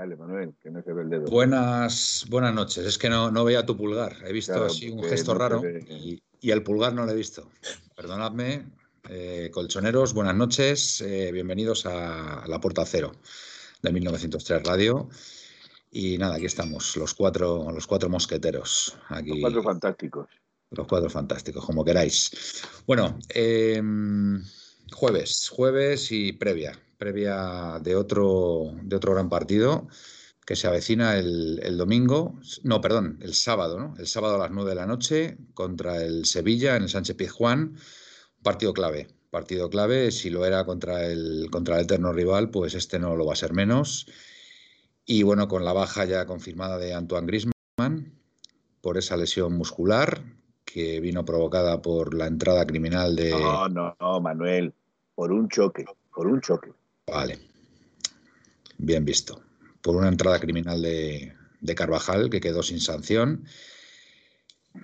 Dale, Manuel, que no se ve el dedo. Buenas, buenas noches. Es que no, no veía tu pulgar. He visto Claro, así un gesto no raro y, y el pulgar no lo he visto. Perdonadme, eh, colchoneros, buenas noches. eh, bienvenidos a La Puerta Cero de 1903 Radio. Y nada, aquí estamos, los cuatro, los cuatro mosqueteros. Aquí, Los cuatro fantásticos. los cuatro fantásticos, como queráis. Bueno, eh, jueves, jueves y previa, previa de otro, de otro gran partido que se avecina el, el domingo, no, perdón, el sábado, ¿no? El sábado a las 9 de la noche contra el Sevilla en el Sánchez Pizjuán, partido clave. Partido clave, si lo era contra el, contra el eterno rival, pues este no lo va a ser menos. Y bueno, con la baja ya confirmada de Antoine Griezmann por esa lesión muscular que vino provocada por la entrada criminal de... No, no, no, Manuel. Por un choque, por un choque. Vale. Bien visto. Por una entrada criminal de, Carvajal que quedó sin sanción.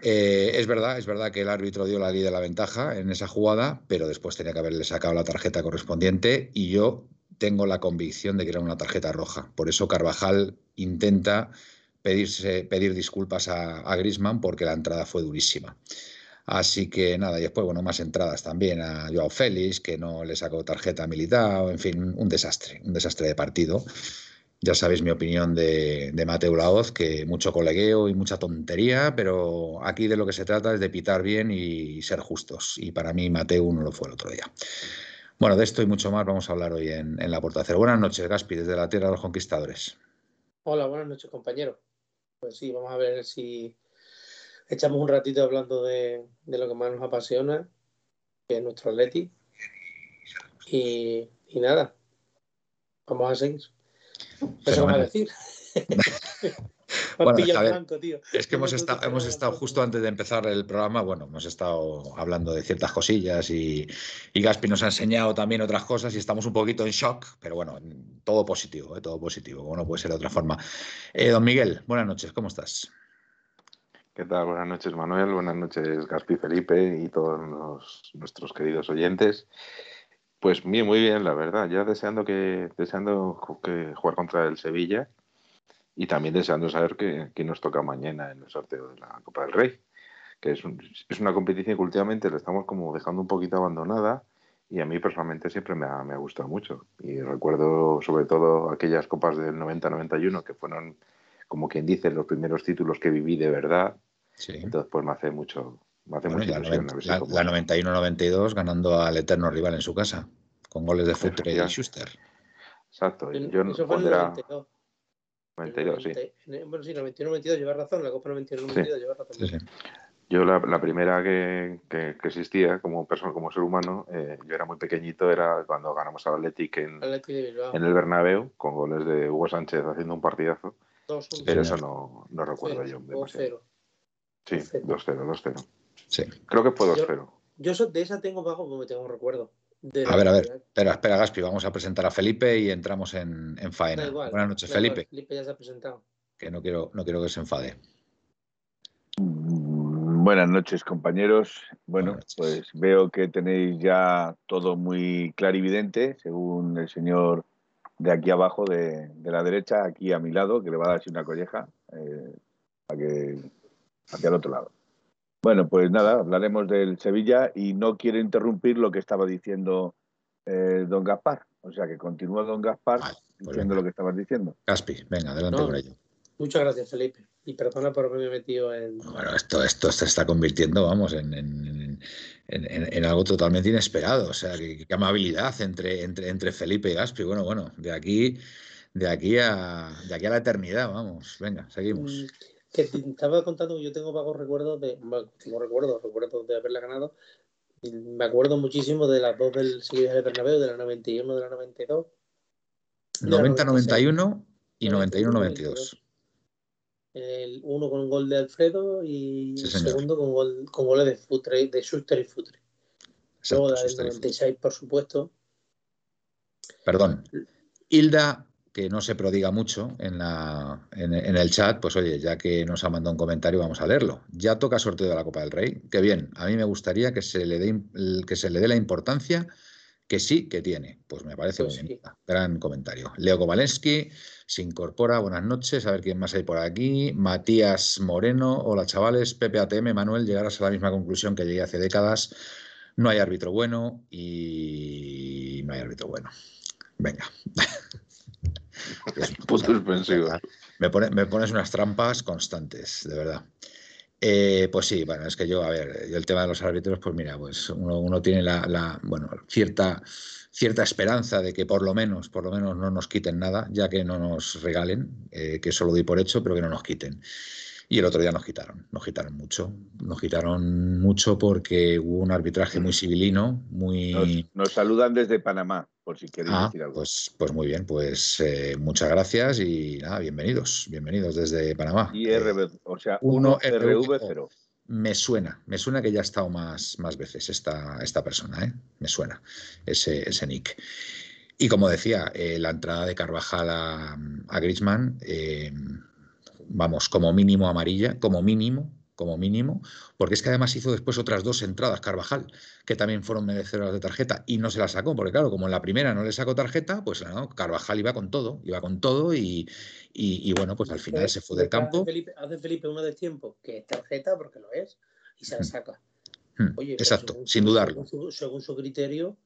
Eh, es verdad, es verdad que el árbitro dio la ley de la ventaja en esa jugada, pero después tenía que haberle sacado la tarjeta correspondiente y yo tengo la convicción de que era una tarjeta roja. Por eso Carvajal intenta pedirse, pedir disculpas a, a Griezmann porque la entrada fue durísima. Así que nada, y después, bueno, más entradas también a Joao Félix, que no le sacó tarjeta militar, en fin, un desastre, un desastre de partido. Ya sabéis mi opinión de, Mateo Laoz, que mucho colegueo y mucha tontería, pero aquí de lo que se trata es de pitar bien y ser justos. Y para mí Mateo no lo fue el otro día. Bueno, de esto y mucho más vamos a hablar hoy en, en La Puerta Cero. Buenas noches, Gaspi, desde la Tierra de los Conquistadores. Hola, buenas noches, compañero. Pues sí, vamos a ver si echamos un ratito hablando de, de lo que más nos apasiona, que es nuestro Atleti. Y, y nada, vamos a seguir. Eso a decir. Bueno, blanco, tío. Es que hemos que hemos estado justo antes de empezar el programa, bueno, hemos estado hablando de ciertas cosillas y, y Gaspi nos ha enseñado también otras cosas y estamos un poquito en shock, pero bueno, todo positivo, ¿eh? todo positivo, como no puede ser de otra forma. Eh, don Miguel, buenas noches, ¿cómo estás? ¿Qué tal? Buenas noches, Manuel. Buenas noches, Gaspi Felipe y todos los- nuestros queridos oyentes. Pues bien, muy bien, la verdad. Ya deseando que deseando que jugar contra el Sevilla y también deseando saber que, que nos toca mañana en el sorteo de la Copa del Rey, que es, un- es una competición que últimamente la estamos como dejando un poquito abandonada y a mí personalmente siempre me ha, me ha gustado mucho. Y recuerdo sobre todo aquellas copas del 90-91 que fueron, como quien dice, los primeros títulos que viví de verdad Sí. entonces, pues me hace mucho, me hace Bueno, mucha la, ilusión. 90 a ver si la- como- la 91-92 ganando al eterno rival en su casa, con goles de Futre y. Schuster. Exacto. Eso Yo fue en el cuando era 92. 92, sí. Bueno, sí, 91-92, llevas razón. La Copa 91-92, llevas razón. Sí, sí. Yo la, la primera que, que- que existía como persona, como ser humano, eh, yo era muy pequeñito, era cuando ganamos al Athletic en, Bilbao. en el Bernabéu, con goles de Hugo Sánchez haciendo un partidazo, 2-1. pero eso no, no recuerdo yo demasiado. 2-0. Sí, 2-0, 2-0. Sí. Creo que fue Yo- 2-0. Yo so- de esa tengo bajo como tengo un recuerdo. De A ver, a ver, espera, espera, Gaspi, vamos a presentar a Felipe y entramos en, en faena. Igual. Buenas noches, da igual, Felipe, Felipe ya se ha presentado. que no quiero, no quiero que se enfade. Buenas noches, compañeros. Bueno, Buenas noches. pues veo que tenéis ya todo muy clarividente, según el señor de aquí abajo, de, de la derecha, aquí a mi lado, que le va a dar así una colleja eh, para que hacia el otro lado. Bueno, pues nada, hablaremos del Sevilla y no quiero interrumpir lo que estaba diciendo eh, don Gaspar. O sea, que continúa don Gaspar Vale, pues diciendo venga. lo que estabas diciendo. Gaspi, venga, adelante No. con ello. Muchas gracias, Felipe. Y perdona por haberme metido en. Bueno, esto, esto se está convirtiendo, vamos, en, en, en, algo totalmente inesperado. O sea, qué, amabilidad entre, entre, entre Felipe y Gaspi. Bueno, bueno, de aquí, de aquí a de aquí a la eternidad, vamos. Venga, seguimos. Mm, que te estaba contando que yo tengo vagos recuerdos de. Tengo recuerdos, recuerdos de haberla ganado. me acuerdo muchísimo de las dos del Sevilla de Bernabéu, de la 91, de la 92. 90-91 y 91-92 el uno con un gol de Alfredo y el segundo con, gol, con goles de, Futre, de Schuster y Futre. Luego del 96, por supuesto. Perdón. Hilda, que no se prodiga mucho en, la, en, el chat, pues oye, ya que nos ha mandado un comentario, vamos a leerlo. Ya toca sorteo de la Copa del Rey. Qué bien. A mí me gustaría que se le dé, que se le dé la importancia que sí que tiene. Pues me parece pues un Gran comentario. Leo Kovalensky se incorpora. Buenas noches. A ver quién más hay por aquí. Matías Moreno. Hola chavales. Pepe ATM. Manuel, llegarás a la misma conclusión que llegué hace décadas. No hay árbitro bueno y no hay árbitro bueno. Venga. me, me pones unas trampas constantes, de verdad. Eh, pues sí, bueno, es que yo, a ver, el tema de los árbitros, pues mira, pues uno, tiene la, bueno, cierta, cierta esperanza de que por lo menos, por lo menos no nos quiten nada, ya que no nos regalen, eh, que eso lo doy por hecho, pero que no nos quiten. Y el otro día nos quitaron, nos quitaron mucho. Nos quitaron mucho porque hubo un arbitraje muy civilino, muy... Nos, saludan desde Panamá, por si queréis ah, decir algo. Pues, pues muy bien, pues eh, muchas gracias y nada, bienvenidos, bienvenidos desde Panamá. Y RB, o sea, 1 RV0. Me suena, me suena que ya ha estado más, más veces esta, esta persona, ¿eh? me suena ese, ese nick. Y como decía, eh, la entrada de Carvajal a, a Griezmann eh, vamos, como mínimo amarilla, como mínimo, como mínimo, porque es que además hizo después otras dos entradas Carvajal, que también fueron merecedoras de tarjeta, y no se la sacó, porque claro, como en la primera no le sacó tarjeta, pues no, Carvajal iba con todo, iba con todo, y, y, bueno, pues al final se fue del campo. Hace Felipe, uno de tiempo que es tarjeta, porque lo es, y se la hmm. saca. Hmm. Oye, Exacto, sin dudarlo. Según su, criterio,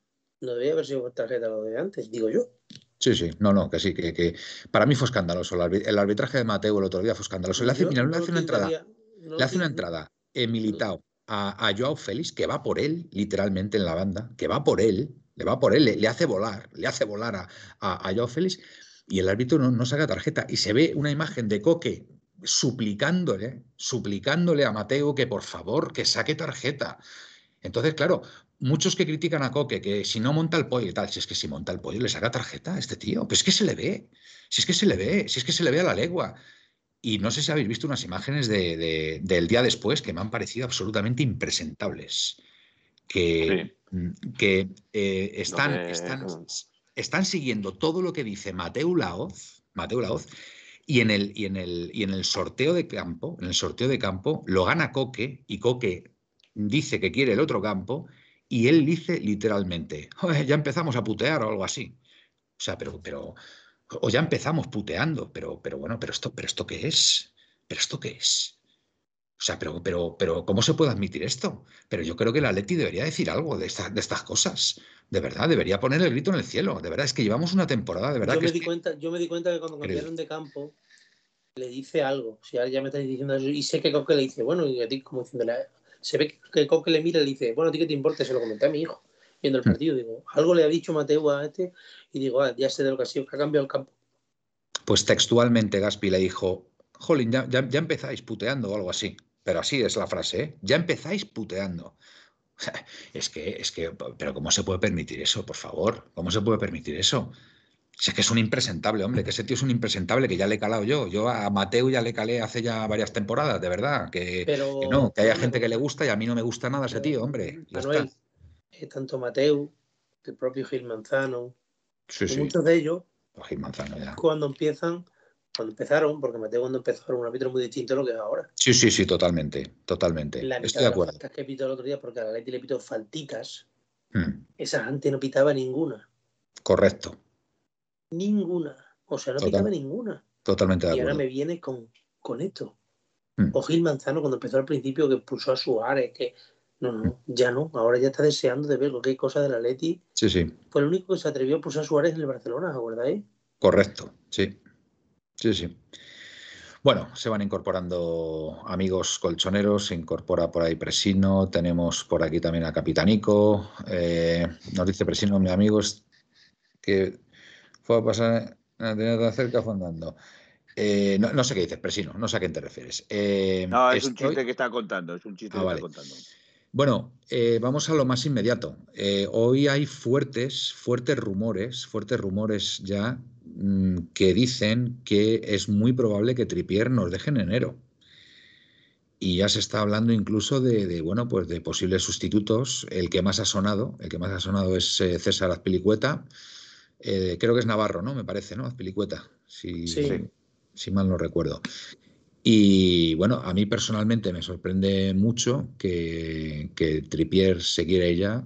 no debía haber sido tarjeta lo de antes, digo yo. Sí, sí, no, no, que sí, que, para mí fue escandaloso. El arbitraje de Mateo el otro día fue escandaloso. Le hace, le hace una entrada, le hace una entrada militado a, a, Joao Félix, que va por él, literalmente en la banda, que va por él, le va por él, le, hace volar, le hace volar a, a, Joao Félix, y el árbitro no, no, saca tarjeta. Y se ve una imagen de Coque suplicándole, suplicándole a Mateo que por favor, que saque tarjeta. Entonces, claro, muchos que critican a Coque, que si no monta el pollo y tal, si es que si monta el pollo le saca tarjeta a este tío, pues es que se le ve, si es que se le ve, si es que se le ve a la legua. Y no sé si habéis visto unas imágenes de, del día después que me han parecido absolutamente impresentables. Que, que eh, están, están, están, siguiendo todo lo que dice Mateo Laoz, Mateo Laoz y en, el, y, en el, y en el sorteo de campo, en el sorteo de campo, lo gana Coque y Coque dice que quiere el otro campo y él dice literalmente, ya empezamos a putear o algo así. O sea, pero, pero, o ya empezamos puteando, pero, pero bueno, pero esto, pero esto qué es? ¿Pero esto qué es? O sea, pero, pero, pero, ¿cómo se puede admitir esto? Pero yo creo que la Leti debería decir algo de, de estas cosas. De verdad, debería poner el grito en el cielo. De verdad, es que llevamos una temporada, de verdad. Yo, me, di cuenta, yo me di cuenta que cuando cambiaron de campo, le dice algo. Si ahora ya me estáis diciendo eso, y sé que que le dice, bueno, y a ti como diciéndole, se ve que Coque le mira y le dice, bueno, ¿a ti qué te importa? Se lo comenté a mi hijo viendo el hmm. partido. Digo, algo le ha dicho Mateo a este y digo, ah, ya sé de lo que ha sido, que ha cambiado el campo. Pues textualmente Gaspi le dijo, Jolín, ya, ya, empezáis puteando o algo así. Pero así es la frase, ¿eh? Ya empezáis puteando. Es que, es que, pero ¿cómo se puede permitir eso, por favor? ¿Cómo se puede permitir eso? es que es un impresentable, hombre, que ese tío es un impresentable que ya le he calado yo. Yo a Mateo ya le calé hace ya varias temporadas, de verdad. Que, no, que haya gente que le gusta y a mí no me gusta nada ese tío, hombre. Manuel, tanto Mateo, el propio Gil Manzano, muchos de ellos, Gil Manzano, ya. cuando empiezan, cuando empezaron, porque Mateo cuando empezó era un árbitro muy distinto a lo que es ahora. Sí, sí, sí, totalmente, totalmente. Estoy de acuerdo. Las que pitó el otro día, porque a la Leti le pitó faltitas, hmm. esa gente no pitaba ninguna. Correcto ninguna. O sea, no pitaba ninguna. Totalmente de acuerdo. Y ahora me viene con, con esto. Mm. O Gil Manzano cuando empezó al principio que pulsó a Suárez, que no, no, ya no. Ahora ya está deseando de ver lo que hay cosa de la Leti. Sí, sí. Fue el único que se atrevió a pulsar Suárez en el Barcelona, ¿acordáis? Correcto, sí. Sí, sí. Bueno, se van incorporando amigos colchoneros, se incorpora por ahí Presino, tenemos por aquí también a Capitanico, eh, nos dice Presino, mi amigo, es que fue a pasar, a tener tan cerca fue andando. Eh, no, sé qué dices, Presino, no sé a qué te refieres. Eh, no, es un chiste que está contando, es un chiste ah, que está contando. Bueno, vamos a lo más inmediato. hoy hay fuertes, fuertes rumores, fuertes rumores ya Mm, que dicen que es muy probable que Tripier nos deje en enero. Y ya se está hablando incluso de, bueno, pues de posibles sustitutos. El que más ha sonado, el que más ha sonado es eh, César Azpilicueta. Eh, creo que es Navarro, ¿no? Me parece, ¿no? Azpilicueta, si, si mal no recuerdo. Y bueno, a mí personalmente me sorprende mucho que, que Tripier se quiera ella,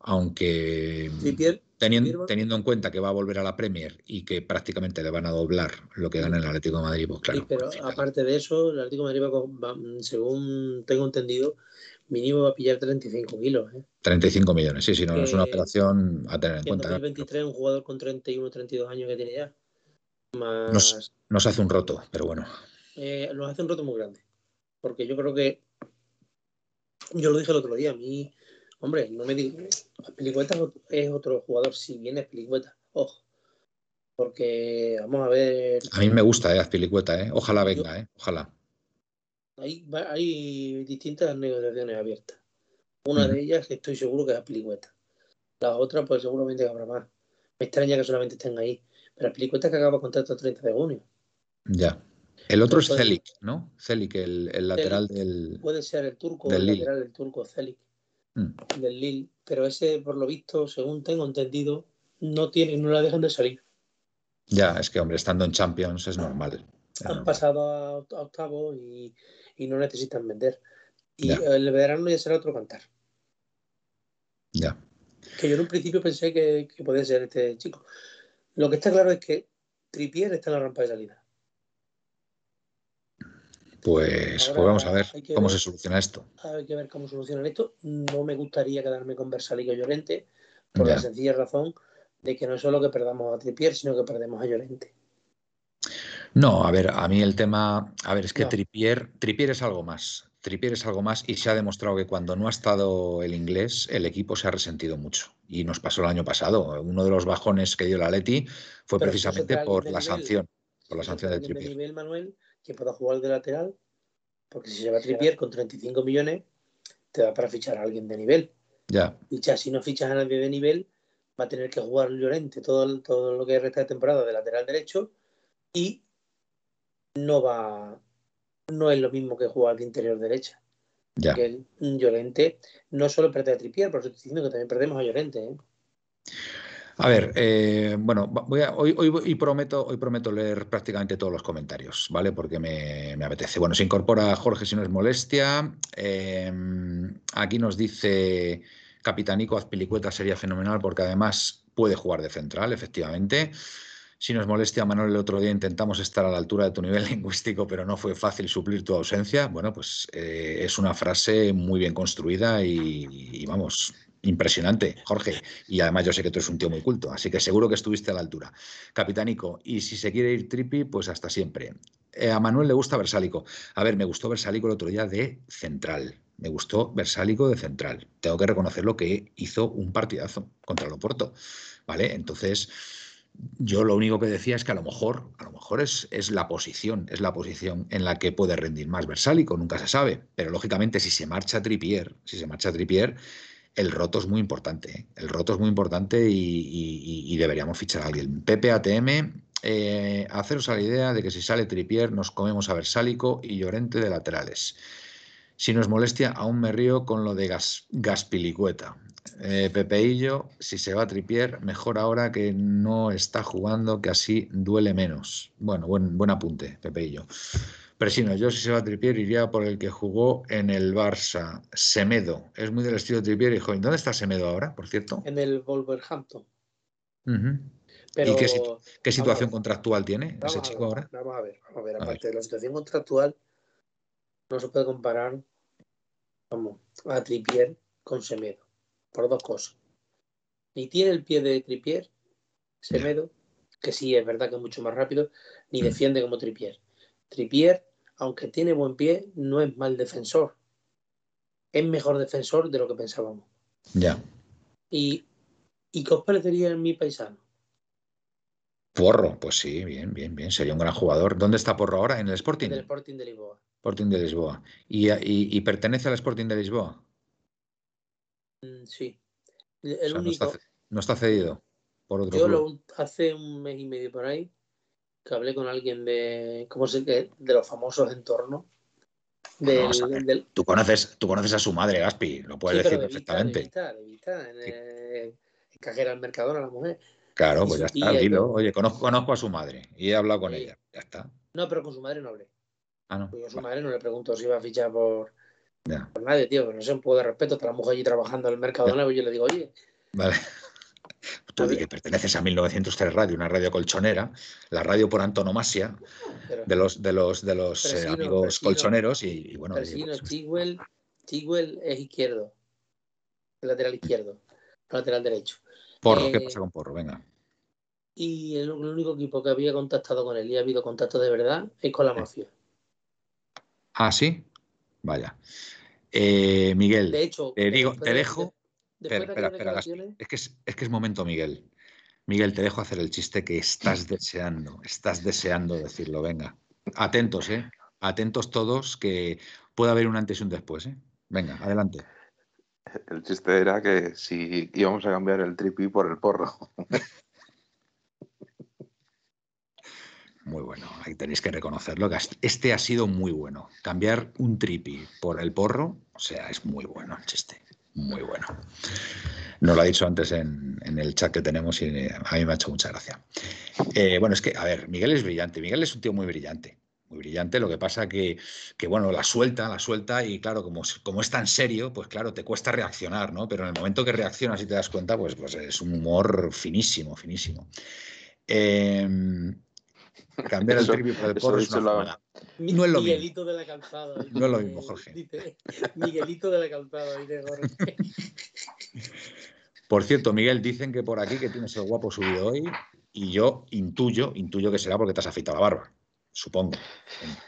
aunque... Tripier Teniendo, en cuenta que va a volver a la Premier y que prácticamente le van a doblar lo que gana el Atlético de Madrid, pues claro. pero aparte de eso, el Atlético de Madrid, va, según tengo entendido, mínimo va a pillar 35 kilos. ¿eh? 35 millones, sí, sí, no, es una operación a tener en cuenta. En 2023 un jugador con 31 32 años que tiene ya. Nos, hace un roto, pero bueno. Eh, nos hace un roto muy grande. Porque yo creo que, yo lo dije el otro día, a mí Hombre, no me digas. Pelicueta es otro jugador, si viene Pelicueta. Ojo. Porque, vamos a ver. A mí me gusta, ¿eh? ¿eh? Ojalá venga, ¿eh? Ojalá. Hay, hay distintas negociaciones abiertas. Una de ellas estoy seguro que es Pelicueta. Las otras, pues seguramente habrá más. Me extraña que solamente estén ahí. Pero Pelicueta que acaba contrato el 30 de junio. Ya. El otro es Celik, ¿no? Celik, el, lateral del. Puede ser el turco, el lateral del turco, Celik. Mm. del Lille, pero ese, por lo visto, según tengo entendido, no tiene, no la dejan de salir. Ya, es que, hombre, estando en Champions es normal. Han pasado a, octavo y, no necesitan vender. Y el verano ya será otro cantar. Ya. Que yo en un principio pensé que, que podía ser este chico. Lo que está claro es que Tripier está en la rampa de salida. Pues, pues, vamos a ver cómo se soluciona esto. Hay que ver cómo solucionan esto. No me gustaría quedarme con Versalico Llorente por la sencilla razón de que no es solo que perdamos a Tripier, sino que perdemos a Llorente. No, a ver, a mí el tema, a ver, es que Tripier, Tripier es algo más. Tripier es algo más y se ha demostrado que cuando no ha estado el inglés, el equipo se ha resentido mucho. Y nos pasó el año pasado. Uno de los bajones que dio la Leti fue precisamente por la sanción, por la sanción de Tripier que pueda jugar de lateral, porque si se va a tripier con 35 millones, te da para fichar a alguien de nivel. Ya. Ficha, si no fichas a nadie de nivel, va a tener que jugar Llorente todo, todo lo que resta de temporada de lateral derecho y no va no es lo mismo que jugar de interior derecha. Ya. Porque Llorente no solo pierde a Tripier, pero estoy diciendo que también perdemos a Llorente. ¿eh? A ver, eh, bueno, voy a, hoy, hoy, prometo, hoy prometo leer prácticamente todos los comentarios, ¿vale? Porque me, apetece. Bueno, se incorpora Jorge si no es molestia. Em, aquí nos dice Capitanico Azpilicueta sería fenomenal porque además puede jugar de central, efectivamente. Si nos molestia, Manuel, el otro día intentamos estar a la altura de tu nivel lingüístico, pero no fue fácil suplir tu ausencia. Bueno, pues eh, es una frase muy bien construida y vamos, Impresionante, Jorge. Y además yo sé que tú eres un tío muy culto, así que seguro que estuviste a la altura. Capitánico, y si se quiere ir tripi, pues hasta siempre. Eh, a Manuel le gusta Versálico. A ver, me gustó Versálico el otro día de central. Me gustó Versálico de central. Tengo que reconocerlo que hizo un partidazo contra el. ¿Vale? Entonces, yo lo único que decía es que a lo mejor, a lo mejor es, es, la posición, es la posición en la que puede rendir más Versálico, nunca se sabe. Pero lógicamente, si se marcha Tripier, si se marcha Tripier, el roto es muy importante. ¿eh? El roto es muy importante y, deberíamos fichar a alguien. Pepe ATM, eh, haceros a la idea de que si sale Tripier nos comemos a Versálico y Llorente de laterales. Si nos molestia, aún me río con lo de gas, Gaspilicueta. Eh, Pepeillo, si se va Tripier, mejor ahora que no está jugando, que así duele menos. Bueno, buen, buen apunte, Pepeillo. Presino, yo si se va a Tripier iría por el que jugó en el Barça, Semedo. Es muy del estilo de Tripier y joven. ¿Dónde está Semedo ahora, por cierto? En el Wolverhampton. ¿Y qué, situación contractual tiene ese chico ahora? Vamos a ver, vamos a ver. Aparte de la situación contractual, no se puede comparar vamos, a Tripier con Semedo. Por dos cosas. Ni tiene el pie de Tripier, Semedo, que sí es verdad que es mucho más rápido, ni mm. defiende como Tripier. Tripier, aunque tiene buen pie, no es mal defensor. Es mejor defensor de lo que pensábamos. Ya. ¿Y, ¿y qué os parecería en mi paisano? Porro, pues sí, bien, bien, bien. Sería un gran jugador. ¿Dónde está Porro ahora? ¿En el Sporting? En el Sporting de Lisboa. Sporting de Lisboa. ¿Y, y- y pertenece al Sporting de Lisboa? Mm, Sí. El O sea, no, único. está, ce- no está cedido por otro Yo club. lo, hace un mes y medio por ahí que hablé con alguien de, ¿cómo se que De los famosos entornos. Del, ver. del- Tú conoces, tú conoces a su madre, Gaspi, lo puedes sí, decir de vista, perfectamente. De vista, de vista, en, en cajera al Mercadona, la mujer. Claro, y pues ya está, dilo. Oye, conozco, conozco a su madre y he hablado con Sí. ella. Ya está. No, pero con su madre no hablé. Ah, no. Pues yo a su madre no le pregunto si iba a fichar por, por nadie, tío. Pero no sé, un poco de respeto. Está la mujer allí trabajando en el Mercadona. Pues yo le digo, oye, Vale. Tú di que perteneces a 1903 Radio, una radio colchonera, la radio por antonomasia pero, de los de los de los eh, Presino, amigos Presino. colchoneros y, y bueno, pero oye, sí, no, pues, Chigwell, Chigwell es izquierdo. El lateral izquierdo. El lateral derecho. Porro, ¿qué eh, pasa con Porro? Venga. Y el, único equipo que había contactado con él y ha habido contacto de verdad es con la mafia. Ah, sí. Vaya. Eh, Miguel, De hecho, te digo, te de- dejo. Espera, de espera, espera, Es que es, es que es momento, Miguel. Miguel, te dejo hacer el chiste que estás deseando, estás deseando decirlo. Venga, atentos, ¿eh? Atentos todos, que puede haber un antes y un después, ¿eh? Venga, adelante. El chiste era que si íbamos a cambiar el tripi por el porro. Muy bueno, ahí tenéis que reconocerlo. que Este ha sido muy bueno. Cambiar un tripi por el porro, o sea, es muy bueno el chiste. Muy bueno. Nos lo ha dicho antes en, en el chat que tenemos y eh, a mí me ha hecho mucha gracia. Eh, bueno, es que, a ver, Miguel es brillante. Miguel es un tío muy brillante. Muy brillante. Lo que pasa que, que bueno, la suelta, la suelta y claro, como, es- como es tan serio, pues claro, te cuesta reaccionar, ¿no? Pero en el momento que reaccionas y te das cuenta, pues, pues es un humor finísimo, finísimo. Em, cambiar el Eso- tripi por el porro es una la- No es lo mismo. Miguelito de la calzada. No es lo mismo, Jorge. Dice, Miguelito de la calzada, dice Jorge. Por cierto, Miguel, dicen que por aquí que tienes el guapo subido hoy y yo intuyo, intuyo que será porque te has afeitado la barba, supongo.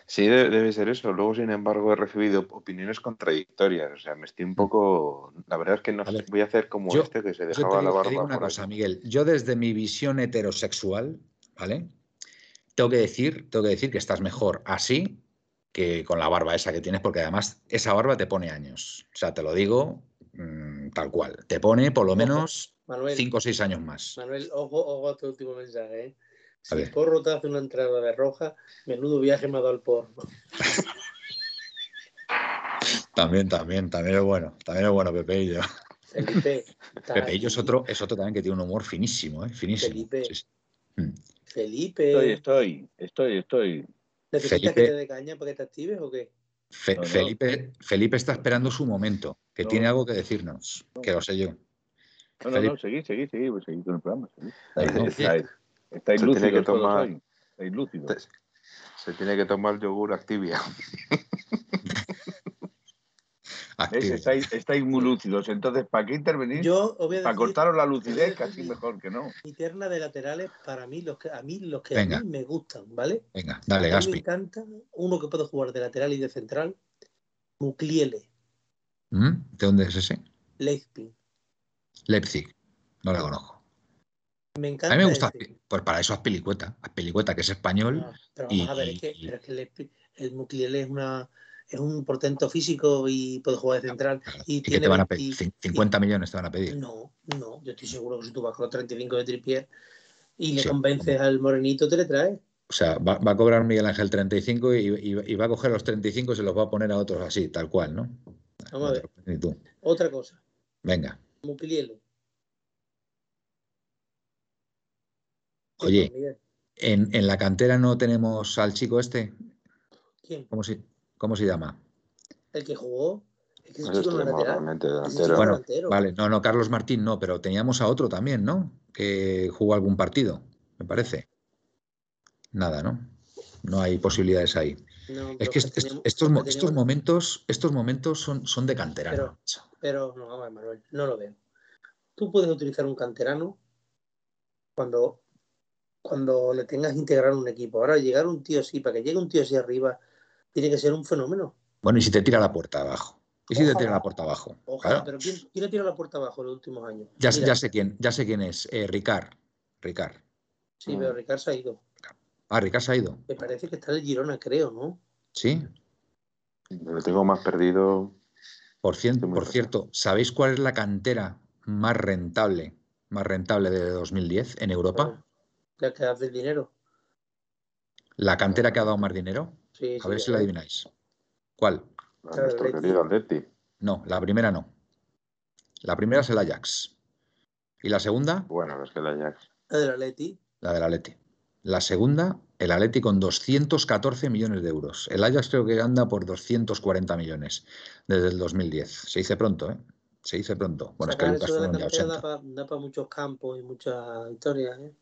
Sí, de- debe ser eso. Luego, sin embargo, he recibido opiniones contradictorias. O sea, me estoy un poco. La verdad es que no A ver, voy a hacer como yo- este que se Yo te dejaba la digo, te digo barba. una por cosa. Miguel. Yo desde mi visión heterosexual, ¿vale? Tengo que decir, tengo que decir que estás mejor así que con la barba esa que tienes, porque además esa barba te pone años. O sea, te lo digo mm, tal cual. Te pone por lo menos Manuel, cinco o seis años más. Manuel, ojo, ojo a tu último mensaje. ¿eh? Si ver. Porro te hace una entrada de roja, menudo viaje me ha dado el porro. También, también, también es bueno. También es bueno, Pepeillo. Felipe. está Pepeillo es aquí. otro, es otro también que tiene un humor finísimo, ¿eh? Finísimo. Felipe. Sí, sí. Mm. Felipe. Estoy, estoy, estoy, estoy. ¿Necesitas Felipe- que te dé caña para que te actives o qué? Fe- No, no. Felipe, Felipe está esperando su momento, que No. tiene algo que decirnos, que lo sé yo. No, no, Felipe. no, seguí, seguí, seguí, pues seguí con el programa. Seguí. Que tomar-. Estáis lúcidos. Te- Se tiene que tomar yogur Activia. Estáis, estáis muy lúcidos. Entonces, ¿para qué intervenir? Yo Para cortaros la lucidez, casi mejor que no. mi terna de laterales para mí, los que a mí los que Venga. a mí me gustan, ¿vale? Venga, dale, a mí me encanta uno que puede jugar de lateral y de central, Mukliele, ¿Mm? ¿De dónde es ese? Leipzig. Leipzig. No la conozco. Me encanta. A mí me gusta, pues para eso Azpilicueta. Azpilicueta, que es español. No, pero vamos y- a ver, es que, y- pero es que Leipzig- el Mukliele es una es un portento físico y puede jugar de central. Y, ¿Y que tiene te van a 20 pedir? Cin- 50 millones te van a pedir. No, no, yo estoy seguro que si tú vas con los 35 de Tripier y le Sí. convences al morenito, te le traes. O sea, va, va a cobrar Miguel Ángel 35 y, y- y va a coger los 35 y se los va a poner a otros así, tal cual, ¿no? Vamos a ver, Ni tú. otra cosa, Venga. Mukliele. Oye, en, en la cantera no tenemos al chico este. ¿Quién? ¿Cómo se, cómo se llama? El que jugó. Es que Es extremo, lateral. realmente delantero. Bueno, delantero. Vale, no, no, Carlos Martín no, pero teníamos a otro también, ¿no? Que jugó algún partido, me parece. Nada, ¿no? No hay posibilidades ahí. No, Es que teníamos- estos, mo- teníamos- estos momentos, estos momentos son, son de canterano. Pero-. Pero no, vamos a ver, Manuel, no lo veo. Tú puedes utilizar un canterano cuando cuando le tengas que integrar un equipo. Ahora, llegar un tío así, para que llegue un tío así arriba, tiene que ser un fenómeno. Bueno, y si te tira la puerta abajo. ¿Y si te tira la puerta abajo? Ojalá, pero ¿quién, ¿quién, le tira la puerta abajo en los últimos años? Ya, ya sé quién, ya sé quién es, eh, Ricard. Ricard. Sí, pero Ricard se ha ido. Ah, Ricard se ha ido. Me parece que está en el Girona, creo, ¿no? Sí. Lo tengo más perdido. Por, cierto, por cierto, ¿sabéis cuál es la cantera más rentable, más rentable de 2010 en Europa? La que hace dinero. ¿La cantera que ha dado más dinero? Sí, A ver si la adivináis. ¿Cuál? Nuestro querido Atleti. No, la primera no. La primera es el Ajax. ¿Y la segunda? Bueno, es que el Ajax. La del Atleti. La del Atleti. La segunda, el Atleti con 214 millones de euros. El Ajax creo que anda por 240 millones desde el 2010. Se dice pronto, ¿eh? Se dice pronto. Bueno, Sacar es que Lucas fueron ya da 80. para muchos campos y muchas historias, ¿eh?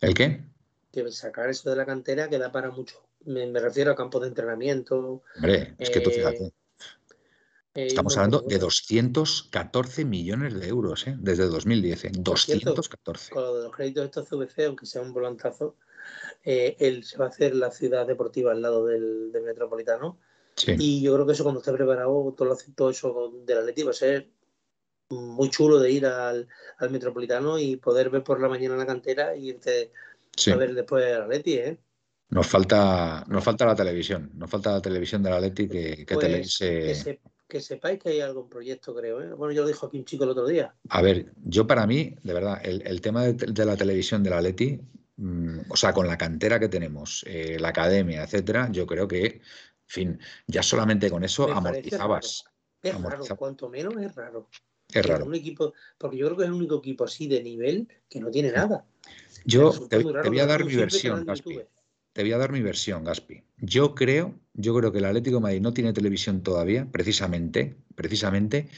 ¿El qué? Que sacar eso de la cantera que da para mucho. Me, me refiero a campos de entrenamiento. Hombre, es que tú Eh, fíjate. eh, y Estamos hablando montón de 214 millones de euros, ¿eh? Desde 2010, ¿eh? Por cierto, 214. Con lo de los créditos de estos CVC, aunque sea un volantazo, eh, él se va a hacer la ciudad deportiva al lado del, del Metropolitano. Sí. Y yo creo que eso cuando esté preparado, todo, lo- todo eso del Atleti va a ser muy chulo de ir al, al Metropolitano y poder ver por la mañana la cantera y irte sí. a ver después al Atleti, ¿eh? Nos falta, nos falta la televisión. Nos falta la televisión del Atleti que, que Pues, televise- que, se- que sepáis que hay algún proyecto, creo, ¿eh? Bueno, yo lo dijo aquí un chico el otro día. A ver, yo para mí, de verdad, el, el tema de, de la televisión del Atleti, mm, o sea, con la cantera que tenemos, eh, la academia, etcétera, yo creo que, en fin, ya solamente con eso Me amortizabas. Es raro, cuanto menos es raro. Es Que raro. Un equipo, porque yo creo que es el único equipo así de nivel que no tiene nada. Yo te, te voy que a dar mi versión, Te voy a dar mi versión, Gaspi. Yo creo, yo creo que el Atlético de Madrid no tiene televisión todavía, precisamente, precisamente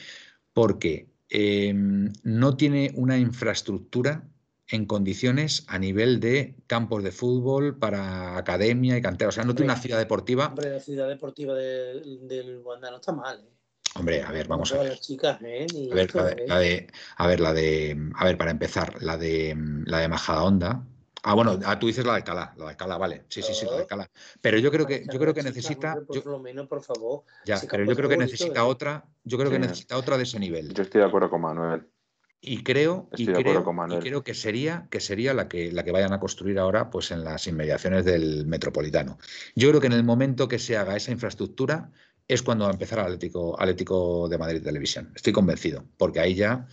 porque eh, no tiene una infraestructura en condiciones a nivel de campos de fútbol para academia y cantera. O sea, no tiene una ciudad deportiva. Hombre, la ciudad deportiva del, del Wanda no está mal, ¿eh? Hombre, a ver, vamos a ver. las chicas, ¿eh? A ver, esto, la de, ¿eh? la de- a ver, la de, a ver, para empezar, la de, la de Majadahonda. Ah, bueno, ah, tú dices la de Alcalá, la de Alcalá, vale. Sí, sí, sí, la de Alcalá. Pero yo creo que, yo creo que necesita, por lo menos, por favor. ya, pero yo creo que necesita otra, yo creo que necesita otra de ese nivel. Yo estoy de acuerdo con Manuel. Y creo, y creo, y creo que sería, que sería la que, la que vayan a construir ahora, pues en las inmediaciones del Metropolitano. Yo creo que en el momento que se haga esa infraestructura es cuando va a empezar Atlético, Atlético de Madrid Televisión. Estoy convencido, porque ahí ya,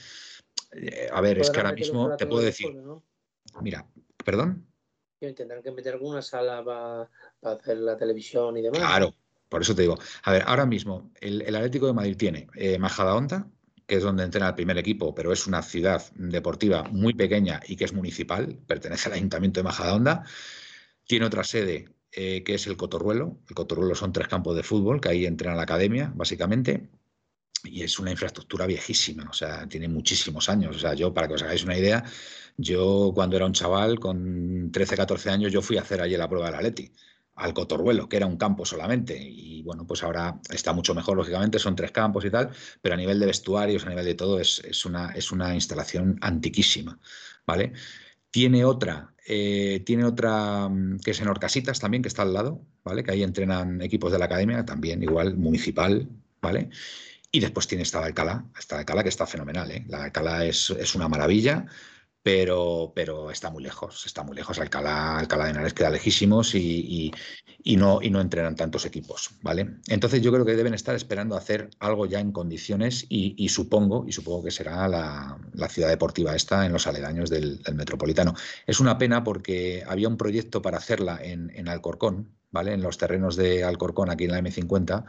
eh, a ver, es que ahora mismo te puedo de decir, mira, perdón, Tendrán que meter alguna sala para hacer la televisión y demás. claro, por eso te digo, a ver, ahora mismo el, el Atlético de Madrid tiene eh, Majadahonda, que es donde entrena el primer equipo, pero es una ciudad deportiva muy pequeña y que es municipal, pertenece al Ayuntamiento de Majadahonda. Tiene otra sede eh, que es el Cotorruelo. El Cotorruelo son tres campos de fútbol que ahí entrena la academia, básicamente. Y es una infraestructura viejísima, o sea, tiene muchísimos años. O sea, yo, para que os hagáis una idea, yo cuando era un chaval, con 13, 14 años, yo fui a hacer allí la prueba del Atleti al Cotorruelo, que era un campo solamente. Y bueno, pues ahora está mucho mejor, lógicamente, son tres campos y tal, pero a nivel de vestuarios, a nivel de todo, es, es una, es una instalación antiquísima, ¿vale? Tiene otra, eh, tiene otra mm, que es en Orcasitas también, que está al lado, ¿vale? Que ahí entrenan equipos de la academia, también igual, municipal, ¿vale? Y después tiene esta de Alcalá, esta Alcalá que está fenomenal, ¿eh? La de Alcalá es, es una maravilla, pero, pero está muy lejos, está muy lejos. Alcalá, Alcalá de Henares queda lejísimos y, y- y no, y no entrenan tantos equipos, ¿vale? Entonces yo creo que deben estar esperando hacer algo ya en condiciones y, y supongo, y supongo que será la, la ciudad deportiva esta en los aledaños del, del Metropolitano. Es una pena porque había un proyecto para hacerla en, en Alcorcón, ¿vale? En los terrenos de Alcorcón, aquí en la M50,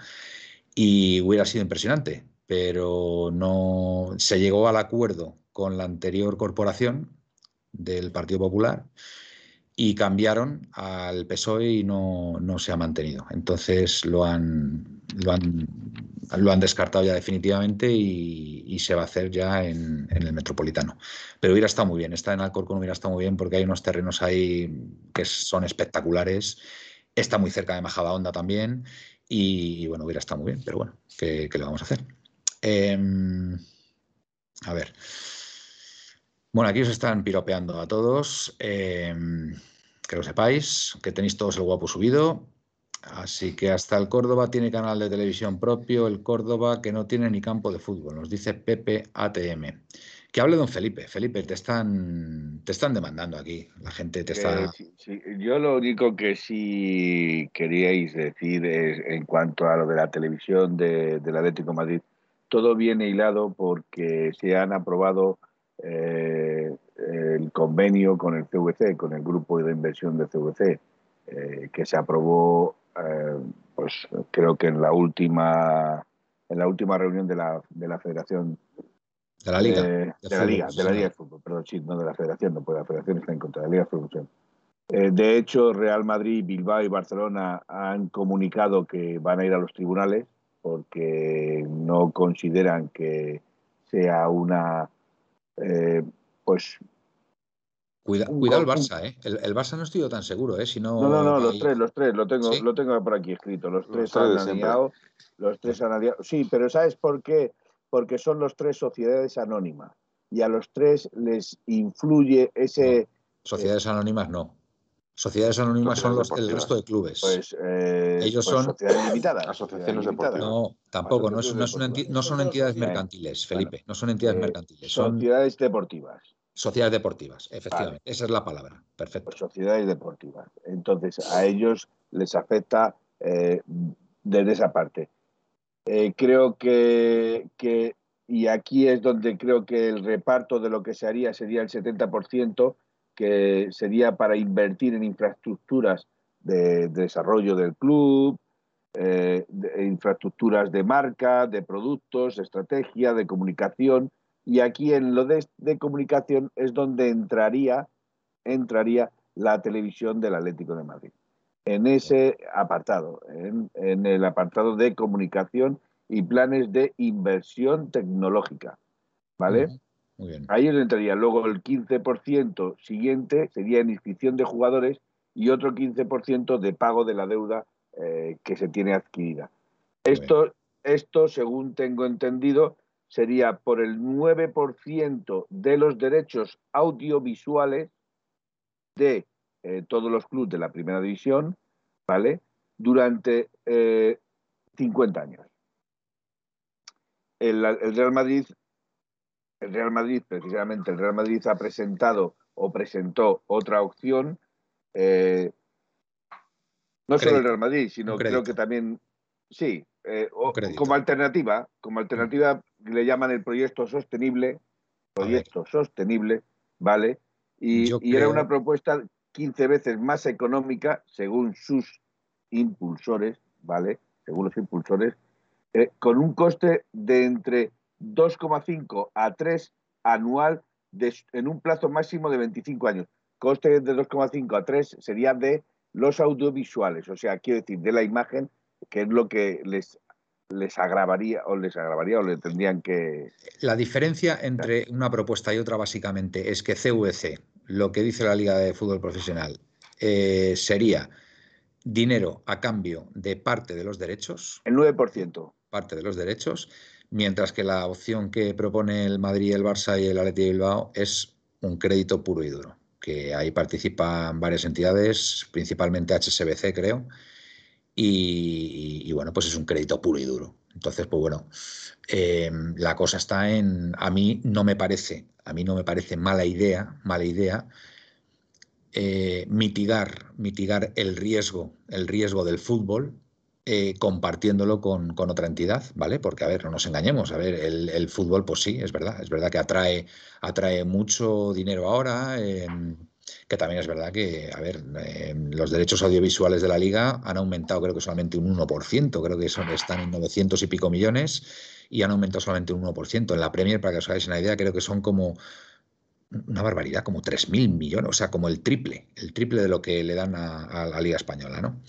y hubiera sido impresionante, pero no se llegó al acuerdo con la anterior corporación del Partido Popular y cambiaron al PSOE y no, no se ha mantenido. Entonces lo han, lo han, lo han descartado ya definitivamente y, y se va a hacer ya en, en el Metropolitano. Pero hubiera estado muy bien, estar en Alcorcón hubiera estado muy bien porque hay unos terrenos ahí que son espectaculares. Está muy cerca de Majadahonda también y, bueno, hubiera estado muy bien, pero bueno, ¿qué, le vamos a hacer? Em, a ver. Bueno, aquí os están piropeando a todos. Eh, que lo sepáis, que tenéis todos el guapo subido. Así que hasta el Córdoba tiene canal de televisión propio, el Córdoba que no tiene ni campo de fútbol, nos dice Pepe ATM. Que hable don Felipe. Felipe, te están, te están demandando aquí. La gente te está. Eh, Yo lo único que sí queríais decir es en cuanto a lo de la televisión de, del Atlético Madrid, todo viene hilado porque se han aprobado eh, el convenio con el CVC, con el grupo de inversión del CVC, eh, que se aprobó, pues creo que en la última en la última reunión de la, de la Federación de la Liga. de, la Liga, de la Liga de Fútbol, perdón, sí, no de la Federación, no, porque la Federación está en contra de la Liga de Fútbol. Eh, de hecho, Real Madrid, Bilbao y Barcelona han comunicado que van a ir a los tribunales porque no consideran que sea una, eh, pues... Cuida, cuidado el Barça, ¿eh? El, el, Barça no estoy yo tan seguro, ¿eh? Si no, no, no, no los tres, los tres, lo tengo, ¿Sí? lo tengo por aquí escrito. Los tres los han aliado, los tres han aliado. Sí, pero ¿sabes por qué? Porque son los tres sociedades anónimas y a los tres les influye ese... No, sociedades anónimas no. Sociedades anónimas son los, el resto de clubes. Pues, eh, Ellos pues son sociedades limitadas. Asociaciones deportivas. No, tampoco. No, enti no, son, entidades mercantiles, Felipe. Bueno, no son entidades eh, mercantiles. Son sociedades deportivas. Sociedades deportivas, efectivamente. Vale. Esa es la palabra. Perfecto. Pues sociedades deportivas. Entonces, a ellos les afecta eh, desde esa parte. Eh, creo que, que, y aquí es donde creo que el reparto de lo que se haría sería el 70%, que sería para invertir en infraestructuras de, de desarrollo del club, eh, de infraestructuras de marca, de productos, estrategia, de comunicación. Y aquí en lo de, de comunicación es donde entraría, entraría la televisión del Atlético de Madrid en ese apartado, en, en, el apartado de comunicación y planes de inversión tecnológica. ¿Vale? Muy bien. Ahí entraría. Luego el 15% siguiente sería en inscripción de jugadores y otro 15% de pago de la deuda eh, que se tiene adquirida. Esto, esto, según tengo entendido, sería por el 9% de los derechos audiovisuales de eh, todos los clubes de la primera división, ¿vale? Durante eh, 50 años. El, el, Real Madrid, el Real Madrid, precisamente, el Real Madrid ha presentado o presentó otra opción. Eh, no solo el Real Madrid, sino creo que también, sí, eh, o, como alternativa, como alternativa le llaman el proyecto sostenible, proyecto sostenible, ¿vale? Y, y era una propuesta 15 veces más económica, según sus impulsores, ¿vale? Según los impulsores, eh, con un coste de entre 2,5 a 3 anual de, en un plazo máximo de 25 años. Coste de 2,5 a 3 sería de los audiovisuales, o sea, quiero decir, de la imagen, que es lo que les les agravaría o les agravaría o le tendrían que... La diferencia entre una propuesta y otra básicamente es que CVC, lo que dice la Liga de Fútbol Profesional, eh, sería dinero a cambio de parte de los derechos. El 9%. Parte de los derechos, mientras que la opción que propone el Madrid, el Barça y el Athletic Bilbao es un crédito puro y duro, que ahí participan varias entidades, principalmente HSBC creo, y, y, bueno, pues es un crédito puro y duro. Entonces, pues bueno, eh, la cosa está en, a mí no me parece, a mí no me parece mala idea, mala idea eh, mitigar, mitigar el riesgo, el riesgo del fútbol eh, compartiéndolo con, con, otra entidad, ¿vale? Porque, a ver, no nos engañemos, a ver, el, el, fútbol, pues sí, es verdad, es verdad que atrae, atrae mucho dinero ahora, que también es verdad que, a ver, los derechos audiovisuales de la liga han aumentado creo que solamente un 1%, creo que son, están en 900 y pico millones y han aumentado solamente un 1%. En la Premier, para que os hagáis una idea, creo que son como una barbaridad, como 3.000 millones, o sea, como el triple, el triple de lo que le dan a, la Liga Española, ¿no?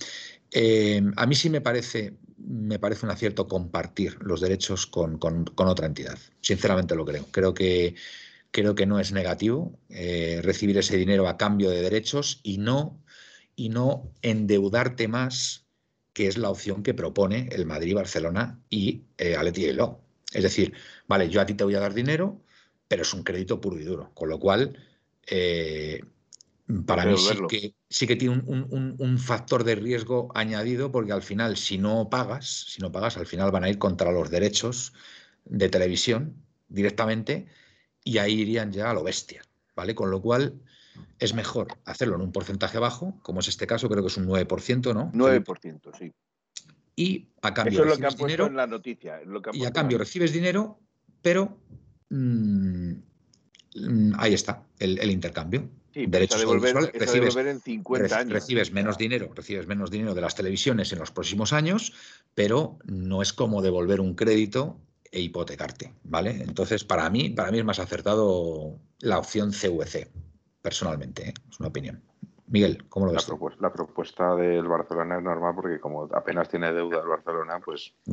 Eh, a mí sí me parece, me parece un acierto compartir los derechos con, con, con, otra entidad. Sinceramente lo creo. Creo que, creo que no es negativo eh, recibir ese dinero a cambio de derechos y no, y no endeudarte más, que es la opción que propone el Madrid, Barcelona y eh, Atleti Es decir, vale, yo a ti te voy a dar dinero, pero es un crédito puro y duro. Con lo cual, eh, para mí sí que, sí que tiene un, factor de riesgo añadido, porque al final, si no pagas, si no pagas, al final van a ir contra los derechos de televisión directamente y ahí irían ya a lo bestia, ¿vale? Con lo cual es mejor hacerlo en un porcentaje bajo, como es este caso, creo que es un 9%, ¿no? 9%, sí. Y a cambio Eso es lo que dinero, en la noticia. y a cambio recibes dinero, pero mm, mm, ahí está el intercambio derechos devolver, recibes, en 50 años. recibes menos dinero, recibes menos dinero de las televisiones en los próximos años, pero no es como devolver un crédito e hipotecarte, ¿vale? Entonces, para mí, para mí es más acertado la opción CVC, personalmente, ¿eh? es una opinión. Miguel, ¿cómo lo ves? La, propuesta del Barcelona es normal porque como apenas tiene deuda el Barcelona, pues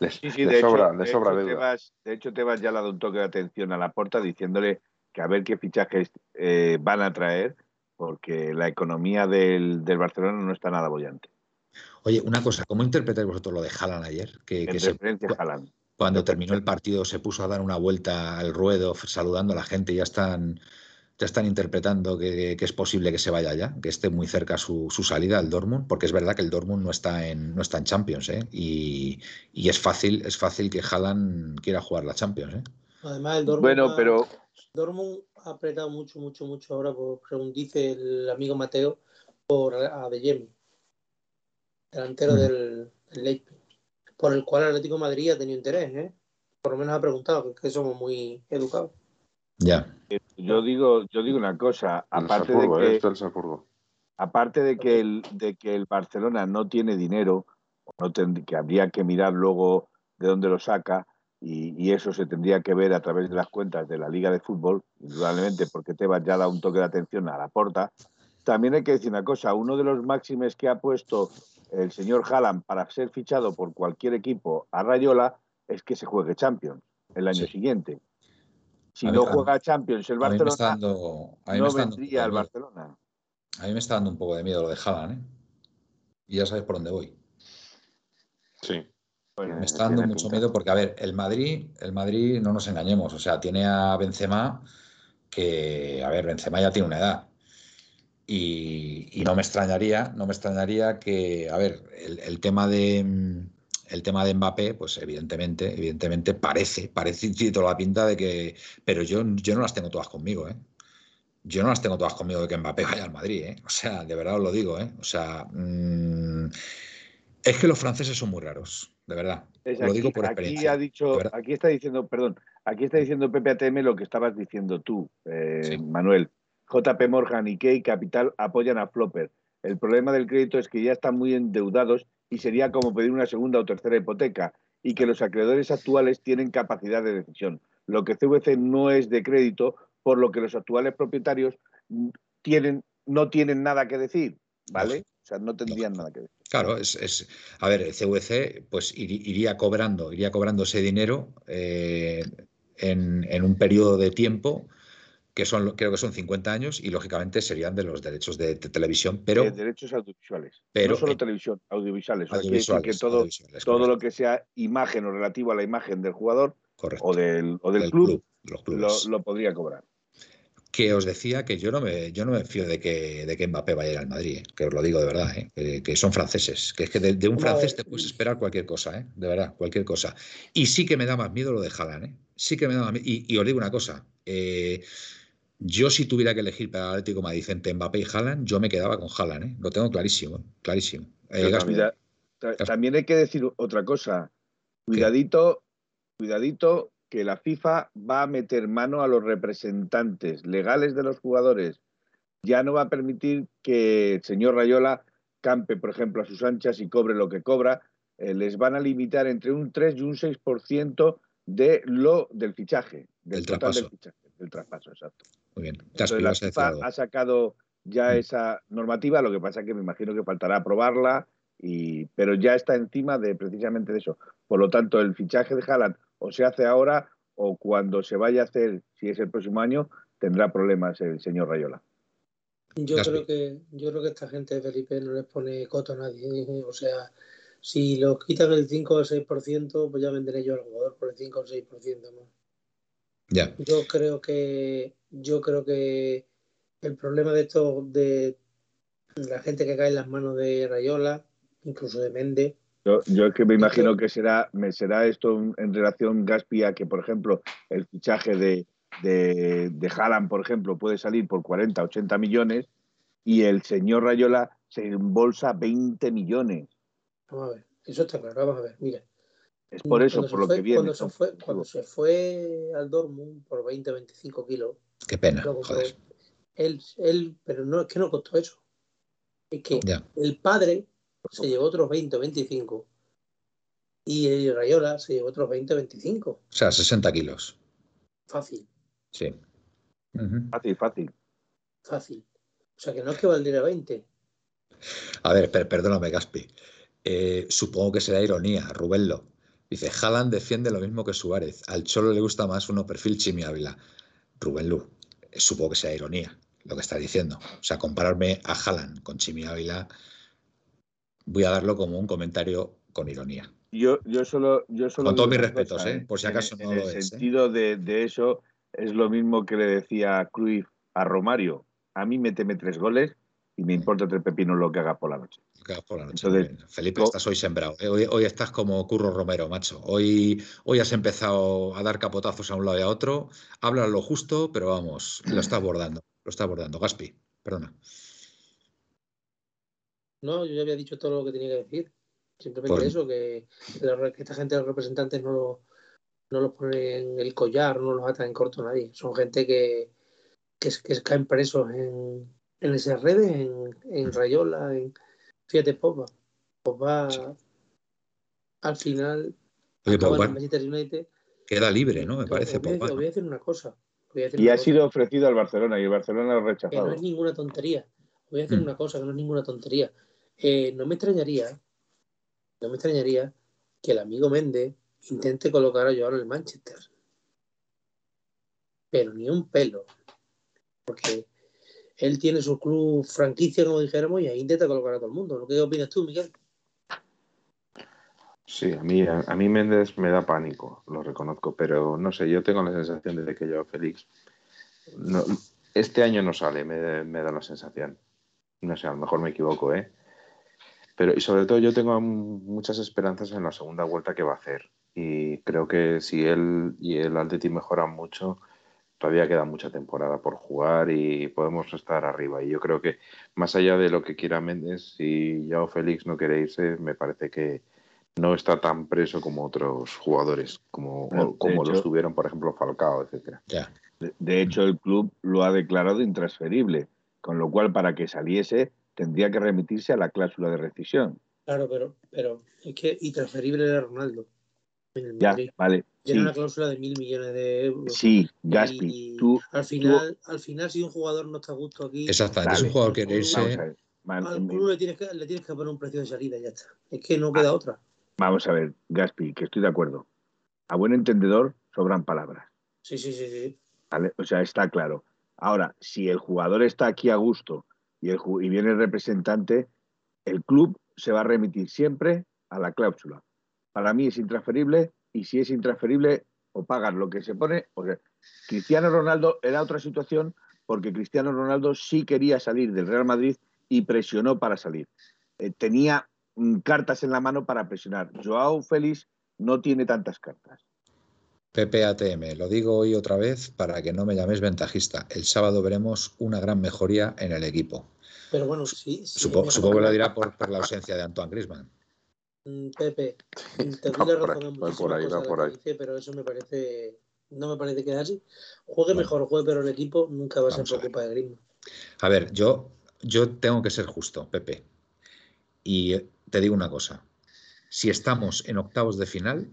le, sobra, deuda. de hecho, te vas ya le da un toque de atención a la puerta diciéndole que a ver qué fichajes eh, van a traer, porque la economía del, Barcelona no está nada bollante. Oye, una cosa, ¿cómo interpretáis vosotros lo de Haaland ayer? Que, Cuando terminó el partido se puso a dar una vuelta al ruedo saludando a la gente, ya están, ya están interpretando que, es posible que se vaya ya, que esté muy cerca su, salida al Dortmund, porque es verdad que el Dortmund no está en, no está en Champions, ¿eh? y, es fácil, es fácil que Haaland quiera jugar la Champions, ¿eh? Además, el Dortmund bueno, pero Dortmund ha apretado mucho, mucho, mucho ahora, por, según dice el amigo Mateo, por Adeyemi, delantero del, Leipzig, por el cual el Atlético de Madrid ha tenido interés, ¿eh? Por lo menos ha preguntado, es que somos muy educados. Ya. Eh, yo digo, yo digo una cosa, aparte de que, ¿eh? aparte de que el, de que el Barcelona no tiene dinero, no que habría que mirar luego de dónde lo saca, y, eso se tendría que ver a través de las cuentas de la Liga de Fútbol, indudablemente porque Tebas ya da un toque de atención a la porta. También hay que decir una cosa, uno de los máximes que ha puesto el señor Haaland para ser fichado por cualquier equipo a Rayola es que se juegue Champions el año siguiente. Si no juega Champions el Barcelona, no vendría al Barcelona. A mí me está dando un poco de miedo lo de Haaland, ¿eh? Y ya sabes por dónde voy. Sí. Me está dando mucho miedo porque, a ver, el Madrid, el Madrid, no nos engañemos, o sea, tiene a Benzema que, a ver, Benzema ya tiene una edad. Y, no me extrañaría, no me extrañaría que, a ver, el, tema de el tema de Mbappé, pues evidentemente, evidentemente parece, parece tiene toda la pinta de que, pero yo, yo no las tengo todas conmigo, ¿eh? Yo no las tengo todas conmigo de que Mbappé vaya al Madrid, ¿eh? O sea, de verdad os lo digo, ¿eh? O sea, mm, es que los franceses son muy raros de verdad. lo digo por experiencia. Aquí, ha dicho, aquí está diciendo, perdón, aquí está diciendo Pepe ATM lo que estabas diciendo tú, eh, Manuel. JP Morgan y Key Capital apoyan a Flopper. El problema del crédito es que ya están muy endeudados y sería como pedir una segunda o tercera hipoteca y que los acreedores actuales tienen capacidad de decisión. Lo que CVC no es de crédito, por lo que los actuales propietarios tienen, no tienen nada que decir, ¿vale? O sea, no tendrían nada que decir. Claro, es, a ver, el CVC pues iría cobrando, iría cobrando ese dinero eh, en, un periodo de tiempo que son, creo que son 50 años y lógicamente serían de los derechos de, televisión, pero... De derechos audiovisuales, pero, no solo televisión, audiovisuales. que todo, todo lo que sea imagen o relativo a la imagen del jugador o del, o del, club, lo podría cobrar que os decía que yo no me, yo no me fío de que, de que Mbappé vaya a ir al Madrid, ¿eh? que os lo digo de verdad, ¿eh? que, son franceses, que es que de, un francés te puedes esperar cualquier cosa, ¿eh? de verdad, cualquier cosa. Y sí que me da más miedo lo de Haaland, sí que me da más miedo. Y, os digo una cosa, yo si tuviera que elegir para el Atlético Madrid entre Mbappé y Haaland, yo me quedaba con Haaland, ¿eh? lo tengo clarísimo, clarísimo. también, hay que decir otra cosa, cuidadito, cuidadito que la FIFA va a meter mano a los representantes legales de los jugadores. Ya no va a permitir que el señor Rayola campe, por ejemplo, a sus anchas y cobre lo que cobra. Eh, les van a limitar entre un 3 y un 6% de lo del fichaje, del total del fichaje, del traspaso, exacto. Muy bien. la FIFA ha sacado ya mm. esa normativa, lo que pasa es que me imagino que faltará aprobarla, y, pero ya está encima de precisamente de eso. Por lo tanto, el fichaje de Haaland o se hace ahora o cuando se vaya a hacer, si es el próximo año, tendrá problemas el señor Rayola. Yo creo que yo creo que esta gente de Felipe no les pone coto a nadie. ¿eh? O sea, si los quitan el 5 o el 6%, pues ya venderé yo al jugador por el 5 o el 6% más. Ya. Yo creo que yo creo que el problema de esto de la gente que cae en las manos de Rayola, incluso de Mende. Yo, yo es que me imagino que será, me será esto en relación Gaspi a que, por ejemplo, el fichaje de, de, de Haaland, por ejemplo, puede salir por 40, 80 millones y el señor Rayola se embolsa 20 millones. Vamos a ver, eso está claro, vamos a ver, mira. Es por eso, por lo fue- que viene. Cuando se, fue, cuando se fue al Dortmund por 20 25 kilos, Qué pena, compró joder. él, él, pero no es que no costó eso. Es que Ya. el padre se llevó otros 20 o 25 y el Rayola se llevó otros 20 o 25. O sea, 60 kilos. Fácil, Sí. Fácil, fácil. fácil. O sea que no es que valdría 20. A ver, per- perdóname, Gaspi. Eh, supongo que será ironía, Rubello. Dice, Haaland defiende lo mismo que Suárez. Al Cholo le gusta más uno perfil Chimi Ávila. Rubén Lu, eh, supongo que sea ironía lo que está diciendo. O sea, compararme a Haaland con Chimi Ávila, voy a darlo como un comentario con ironía. Yo, yo solo, yo solo Con todos mis respetos, ¿eh? Por si En- acaso en, no el lo es, ¿eh? sentido de, de eso es lo mismo que le decía Cruyff a Romario. A mí méteme tres goles y me importa tres pepinos lo que haga por la noche. Que hagas por la noche, Entonces. Felipe, estás hoy sembrado. ¿eh? Hoy, hoy estás como Curro Romero, macho. Hoy, hoy has empezado a dar capotazos a un lado y a otro. Hablas lo justo, pero vamos, lo estás abordando. Lo estás abordando. Gaspi, perdona. No, yo ya había dicho todo lo que tenía que decir. Simplemente Pues- eso, que, la- que esta gente de los representantes no, lo- no los pone en el collar, no los ata en corto nadie. Son gente que, que, que caen presos en, en esas redes, en, en Rayola, en fíjate, Pogba. Pogba al final Oye, Pogba el Manchester United. queda libre, ¿no? Me Os parece, voy, a decir, Pogba. os voy a decir una cosa. os voy a decir Y una ha cosa. sido ofrecido al Barcelona y el Barcelona lo ha que no rechazado. es ninguna tontería. Voy a decir Mm. una cosa que no es ninguna tontería. Eh, no me extrañaría, no me extrañaría que el amigo Méndez intente colocar a Joao en el Manchester. Pero ni un pelo. Porque él tiene su club franquicia, como dijéramos, y ahí intenta colocar a todo el mundo. ¿Qué opinas tú, Miguel? Sí, a mí, a, a mí Méndez me da pánico, lo reconozco, pero no sé, yo tengo la sensación de que yo, Félix, no- este año no sale, me, me da la sensación. No sé, a lo mejor me equivoco, ¿eh? Pero, y sobre todo yo tengo muchas esperanzas en la segunda vuelta que va a hacer. Y creo que si él y el Atleti mejoran mucho, todavía queda mucha temporada por jugar y podemos estar arriba. Y yo creo que más allá de lo que quiera Méndez, si Yao Félix no quiere irse, me parece que no está tan preso como otros jugadores, como, No, como lo hecho- estuvieron, por ejemplo, Falcao, etcétera. Ya. De, de hecho, el club lo ha declarado intransferible, con lo cual para que saliese tendría que remitirse a la cláusula de rescisión. Claro, pero, pero es que y transferible era Ronaldo en el Ya, Madrid. vale. Tiene Sí, una cláusula de mil millones de euros. sí, Gaspi, Y tú, al final, al final, si un jugador no está a gusto aquí, Exactamente. Es un jugador que irse. al club le tienes, que, le tienes que poner un precio de salida y ya está. Es que no Ah. queda otra. Vamos a ver, Gaspi, que estoy de acuerdo. A buen entendedor sobran palabras. Sí, sí, sí, sí. ¿vale? O sea, está claro. Ahora, si el jugador está aquí a gusto y, el, y viene el representante, el club se va a remitir siempre a la cláusula. Para mí es intransferible y si es intransferible, o pagas lo que se pone. Porque Cristiano Ronaldo era otra situación porque Cristiano Ronaldo sí quería salir del Real Madrid y presionó para salir. Eh, tenía mm, cartas en la mano para presionar. Joao Félix no tiene tantas cartas. PPATM, lo digo hoy otra vez para que no me llaméis ventajista. El sábado veremos una gran mejoría en el equipo. Pero bueno, sí. sí Supo- supongo que lo dirá por, por la ausencia de Antoine Griezmann. Mm, Pepe, te doy la razón en por ahí, cosas por dice, pero eso me parece, no me parece que es así. Juegue Bueno. mejor, juegue pero el equipo nunca va a ser por culpa de Griezmann. A ver, yo, yo tengo que ser justo, Pepe. Y te digo una cosa. Si estamos en octavos de final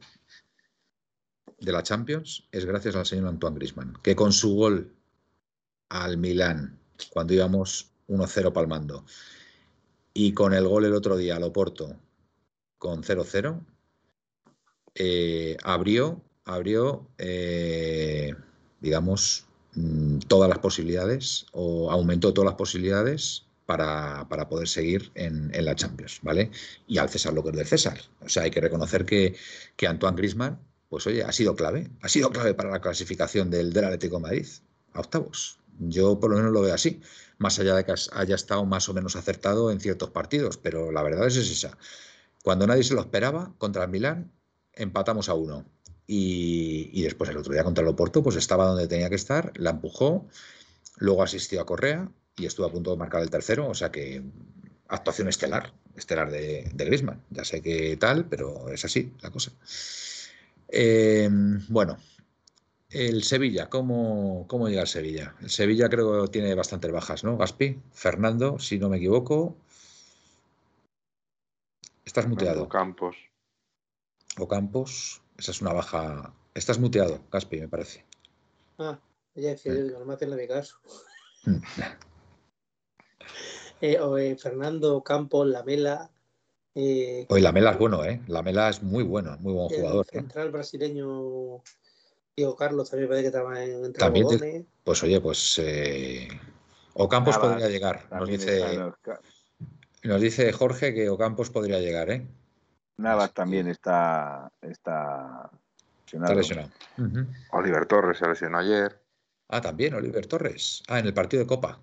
de la Champions, es gracias al señor Antoine Griezmann, que con su gol al Milán, cuando íbamos 1-0 palmando, y con el gol el otro día al Oporto, con 0-0, eh, abrió, abrió eh, digamos, mm, todas las posibilidades o aumentó todas las posibilidades para, para poder seguir en, en la Champions, ¿vale? Y al César lo que es del César. O sea, hay que reconocer que, que Antoine Griezmann pues oye, ha sido clave, ha sido clave para la clasificación del, del Atlético Madrid a octavos. Yo por lo menos lo veo así, más allá de que haya estado más o menos acertado en ciertos partidos, pero la verdad es esa. Cuando nadie se lo esperaba, contra el Milán, empatamos a uno. Y, después el otro día contra el Oporto, pues estaba donde tenía que estar, la empujó, luego asistió a Correa y estuvo a punto de marcar el tercero, o sea que actuación estelar, estelar de, de Griezmann. Ya sé que tal, pero es así la cosa. Eh, bueno, el Sevilla, ¿cómo, ¿cómo llega el Sevilla? El Sevilla creo que tiene bastantes bajas, ¿no? Gaspi, Fernando, si no me equivoco. Estás muteado. O Campos. O Campos, esa es una baja. Estás muteado, Gaspi, me parece. Ah, ya decía yo, digo, no me hacen de caso. eh, o, eh, Fernando, Campos, Lamela. Eh, Hoy Lamela es bueno, ¿eh? Lamela es muy bueno, muy buen jugador. El central brasileño Diego Carlos también parece que estaba en entre También te- Pues oye, pues eh, Ocampos Navas podría llegar. Nos dice, nos dice Jorge que Ocampos podría llegar, ¿eh? Navas también está, está Está lesionado. Oliver Torres se lesionó ayer. Ah, también Oliver Torres. Ah, en el partido de Copa.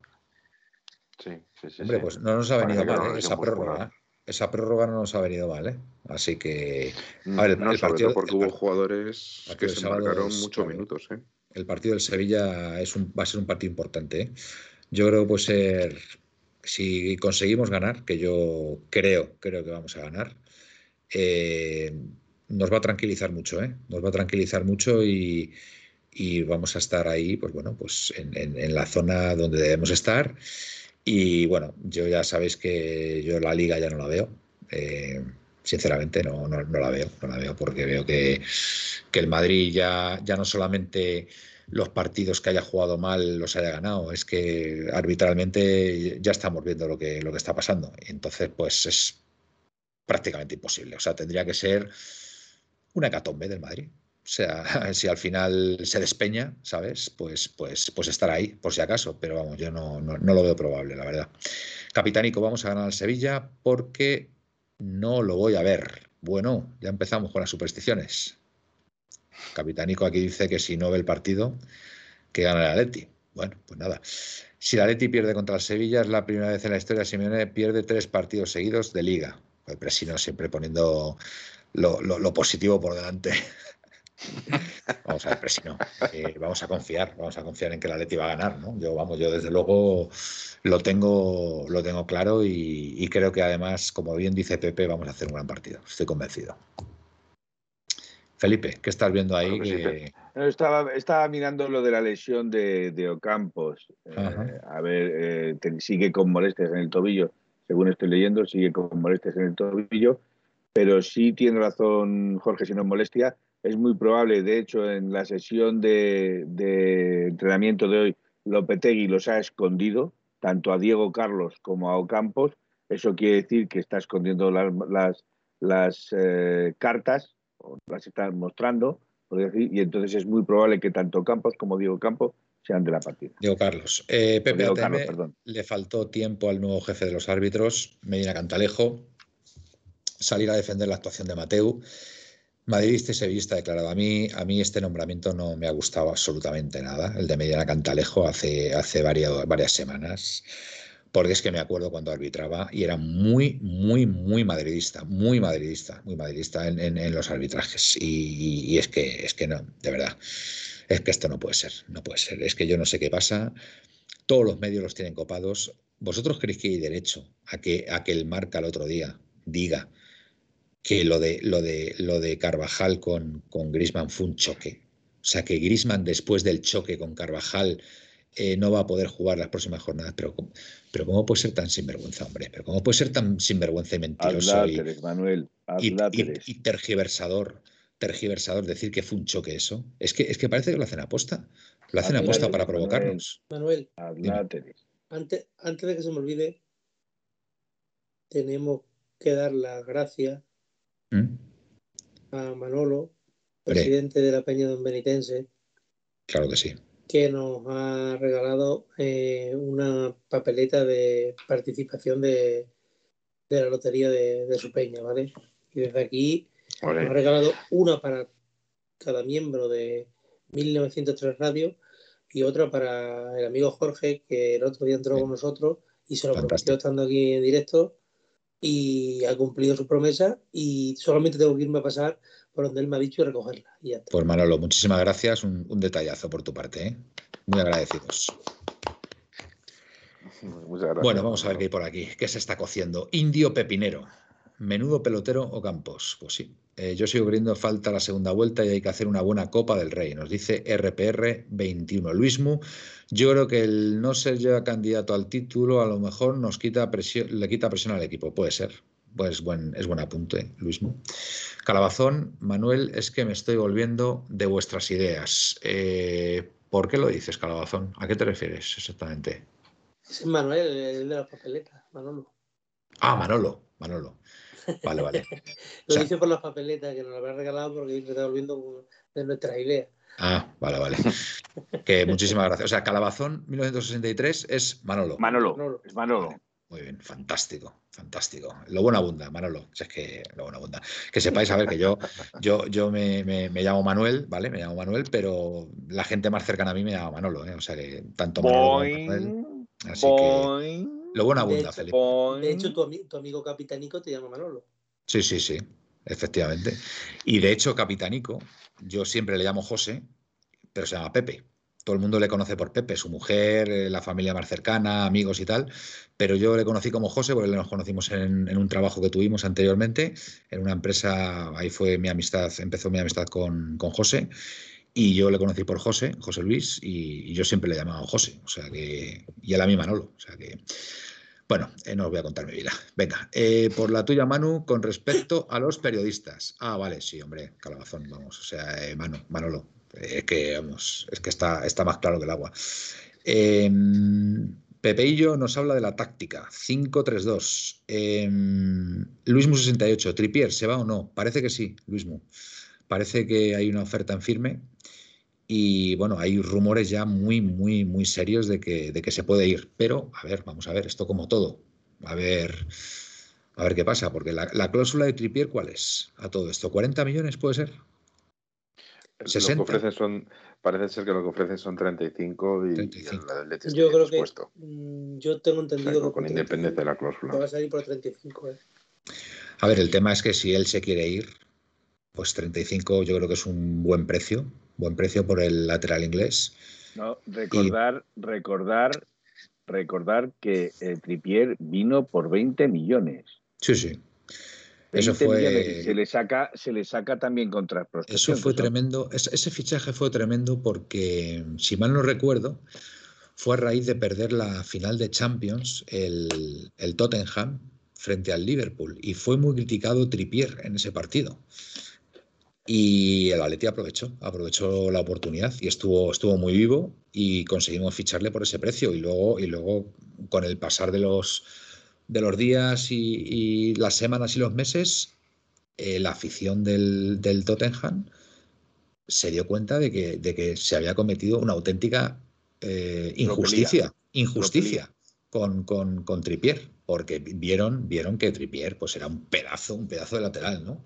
Sí, sí, sí. Hombre, sí. pues no nos ha venido mal, ¿eh? Esa prórroga. ¿eh? Esa prórroga no nos ha venido mal, ¿eh? Así que a ver, el- no, el sobre partido- todo porque el hubo jugadores que se marcaron es muchos minutos. ¿eh? el partido del Sevilla es un, va a ser un partido importante. ¿eh? Yo creo que puede ser, si conseguimos ganar, que yo creo, creo que vamos a ganar, eh, nos va a tranquilizar mucho, ¿eh? Nos va a tranquilizar mucho y, vamos a estar ahí, pues bueno, pues en, en- la zona donde debemos estar. Y bueno, yo ya sabéis que yo la liga ya no la veo. eh, sinceramente no, no, no la veo, no la veo porque veo que, que el Madrid ya, ya no solamente los partidos que haya jugado mal los haya ganado, es que arbitralmente ya estamos viendo lo que, lo que está pasando. Entonces, pues es prácticamente imposible. O sea, tendría que ser una hecatombe del Madrid. O sea, si al final se despeña, ¿sabes? Pues, pues, pues estar ahí, por si acaso. Pero vamos, yo no, no, no lo veo probable, la verdad. Capitánico, vamos a ganar al Sevilla porque no lo voy a ver. Bueno, ya empezamos con las supersticiones. Capitánico aquí dice que si no ve el partido, que gana el Atleti. Bueno, pues nada. Si el Atleti pierde contra el Sevilla, es la primera vez en la historia Simeone pierde tres partidos seguidos de liga. El Presino siempre poniendo lo, positivo por delante. Vamos a ver, Presino. vamos a confiar, vamos a confiar en que el Atleti va a ganar, ¿no? Yo, vamos, yo desde luego lo tengo, lo tengo claro y, y creo que además, como bien dice Pepe, vamos a hacer un gran partido. Estoy convencido. Felipe, ¿qué estás viendo ahí? Sí, que- No, estaba, estaba mirando lo de la lesión de, de Ocampos. Eh, a ver, eh, te- sigue con molestias en el tobillo, según estoy leyendo, sigue con molestias en el tobillo, pero sí tiene razón Jorge, si no es molestia, es muy probable, de hecho, en la sesión de, de entrenamiento de hoy, Lopetegui los ha escondido, tanto a Diego Carlos como a Ocampos, eso quiere decir que está escondiendo las, las, las, eh, cartas, o las está mostrando, por decir, y entonces es muy probable que tanto Campos como Diego Campos sean de la partida. Diego Carlos. Eh, Pepe Diego ATM, Carlos, perdón. le faltó tiempo al nuevo jefe de los árbitros, Medina Cantalejo, salir a defender la actuación de Mateu. Madridista y sevillista declarado. A mí, a mí este nombramiento no me ha gustado absolutamente nada, el de Medina Cantalejo hace, hace varias, varias semanas, porque es que me acuerdo cuando arbitraba y era muy, muy, muy madridista, muy madridista, muy madridista en, los arbitrajes. Y, y es que, es que no, de verdad, es que esto no puede ser, no puede ser. Es que yo no sé qué pasa. Todos los medios los tienen copados. ¿Vosotros creéis que hay derecho a que, a que el marca el otro día diga que lo de, lo de, lo de Carvajal con, con Grisman fue un choque? O sea, que Grisman después del choque con Carvajal eh, no va a poder jugar las próximas jornadas. Pero, ¿cómo- pero ¿cómo puede ser tan sinvergüenza, hombre? ¿Pero cómo puede ser tan sinvergüenza y mentiroso y, Manuel, y- y- láteres. y tergiversador? Tergiversador, decir que fue un choque eso. Es que, es que parece que lo hacen aposta. Lo hacen aposta para provocarnos. Manuel, antes, antes de que se me olvide, tenemos que dar las gracias ¿Mm? a Manolo, presidente de la Peña Don Benitense, Claro que sí. Que nos ha regalado eh, una papeleta de participación de, de la lotería de, de su peña, ¿vale? Y desde aquí nos ha regalado una para cada miembro de 1903 Radio y otra para el amigo Jorge, que el otro día entró con nosotros y se lo prometió estando aquí en directo y ha cumplido su promesa y solamente tengo que irme a pasar por donde él me ha dicho y recogerla. Y Pues Manolo, muchísimas gracias, un, detallazo por tu parte, ¿eh? muy agradecidos. Bueno, vamos a ver qué hay por aquí. ¿Qué se está cociendo? Indio pepinero. Menudo pelotero o Campos. Pues sí. Eh, yo sigo creyendo falta la segunda vuelta y hay que hacer una buena Copa del Rey. Nos dice RPR 21. Luismu, yo creo que el no ser ya candidato al título a lo mejor nos quita presión, le quita presión al equipo. Puede ser. Pues buen, es buen apunte, Luismu. Calabazón, Manuel, es que me estoy volviendo de vuestras ideas. Eh, ¿Por qué lo dices, Calabazón? ¿A qué te refieres exactamente? Es Manuel, el de la papeleta, Manolo. Ah, Manolo, Manolo. Vale, vale. lo dice por las papeletas que nos lo había regalado porque se está volviendo de nuestra idea. Ah, vale, vale. que muchísimas gracias. O sea, Calabazón 1963 es Manolo. Manolo, es Manolo. Muy bien, fantástico, fantástico. Lo bueno abunda, Manolo. es que lo bueno abunda. Que sepáis, a ver, que yo, yo, yo me, me, llamo Manuel, ¿vale? Me llamo Manuel, pero la gente más cercana a mí me llama Manolo, ¿eh? O sea que tanto Manolo como Manuel. Así que lo bueno abunda, Felipe. De hecho, tu, tu, amigo Capitanico te llama Manolo. Sí, sí, sí, efectivamente. Y de hecho, Capitanico, yo siempre le llamo José, pero se llama Pepe. Todo el mundo le conoce por Pepe, su mujer, eh, la familia más cercana, amigos y tal, pero yo le conocí como José porque nos conocimos en, un trabajo que tuvimos anteriormente, en una empresa, ahí fue mi amistad, empezó mi amistad con, con José y yo le conocí por José, José Luis, y, yo siempre le llamaba José, o sea que, y a mí Manolo, o sea que, bueno, eh, no os voy a contar mi vida. Venga, eh, por la tuya, Manu, con respecto a los periodistas. Ah, vale, sí, hombre, calabazón, vamos, o sea, eh, Manu, Manolo, es que, vamos, es que está, está más claro que el agua. Em, Pepeillo nos habla de la táctica, 5-3-2. Eh, Luismu 68, Tripier, ¿se va o no? Parece que sí, Luismu. Parece que hay una oferta en firme y bueno, hay rumores ya muy, muy, muy serios de que, de que se puede ir. Pero, a ver, vamos a ver, esto como todo. A ver, a ver qué pasa, porque la, cláusula de Tripier, ¿cuál es? A todo esto, ¿40 millones puede ser? 60. Lo que ofrecen son, parece ser que lo que ofrecen son 35 y, 35. yo creo que mm, yo tengo entendido con independencia de la cláusula. Va a salir por 35. ¿eh? A ver, el tema es que si él se quiere ir, pues 35 yo creo que es un buen precio, buen precio por el lateral inglés. No, recordar, recordar, recordar que el Tripier vino por 20 millones. Sí, sí. Eso fue. Se le saca, se le saca también contra Eso fue tremendo. Ese, fichaje fue tremendo porque, si mal no recuerdo, fue a raíz de perder la final de Champions el, el Tottenham frente al Liverpool y fue muy criticado Tripier en ese partido. Y el Atleti aprovechó, aprovechó la oportunidad y estuvo, estuvo muy vivo y conseguimos ficharle por ese precio. Y luego, y luego con el pasar de los, de los días y, las semanas y los meses, eh, la afición del, del, Tottenham se dio cuenta de que, de que se había cometido una auténtica eh, injusticia. Injusticia con, con, con Tripier porque vieron, vieron que Tripier pues era un pedazo, un pedazo de lateral, ¿no?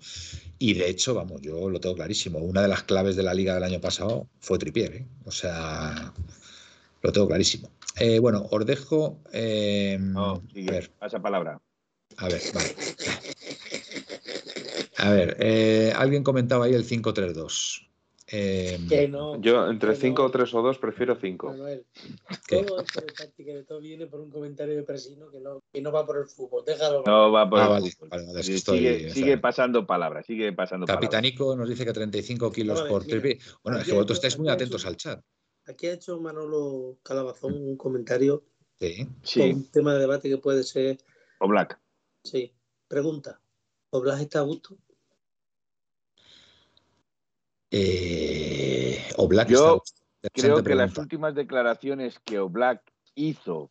Y de hecho, vamos, yo lo tengo clarísimo. Una de las claves de la liga del año pasado fue Tripier, ¿eh? O sea, lo tengo clarísimo. Eh, bueno, os dejo. Eh, a ver. Esa palabra. A ver, vale. A ver, eh, alguien comentaba ahí el 5-3-2. Eh, yo entre 5, 3 o 2 prefiero 5. Manuel, todo esto de táctica de todo viene por un comentario de Presino que no, que no va por el fútbol. Déjalo. No va por ah, el fútbol. sigue, sigue pasando palabras, sigue pasando Capitanico nos dice que 35 kilos por triple. Bueno, es que vosotros estáis muy atentos al chat. Aquí ha hecho Manolo Calabazón un comentario. Sí. Con un tema de debate que puede ser. O Black. Sí. Pregunta. ¿O Black está a gusto? Eh, Yo creo que las últimas declaraciones que Oblak hizo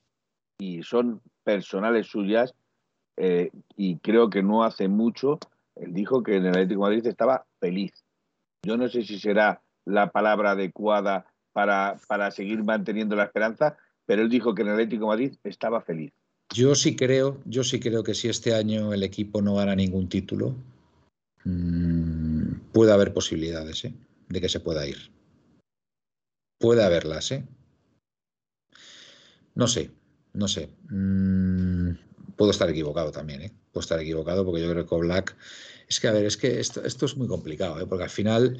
y son personales suyas, eh, y creo que no hace mucho, él dijo que en el Atlético de Madrid estaba feliz. Yo no sé si será la palabra adecuada para, para seguir manteniendo la esperanza, pero él dijo que en el Atlético Madrid estaba feliz. Yo sí creo, yo sí creo que si este año el equipo no gana ningún título, mmm, puede haber posibilidades. ¿eh? de que se pueda ir. Puede haberlas, ¿eh? No sé, no sé. Mm, puedo estar equivocado también, ¿eh? Puedo estar equivocado porque yo creo que Black. Es que, a ver, es que esto, esto es muy complicado, ¿eh? Porque al final,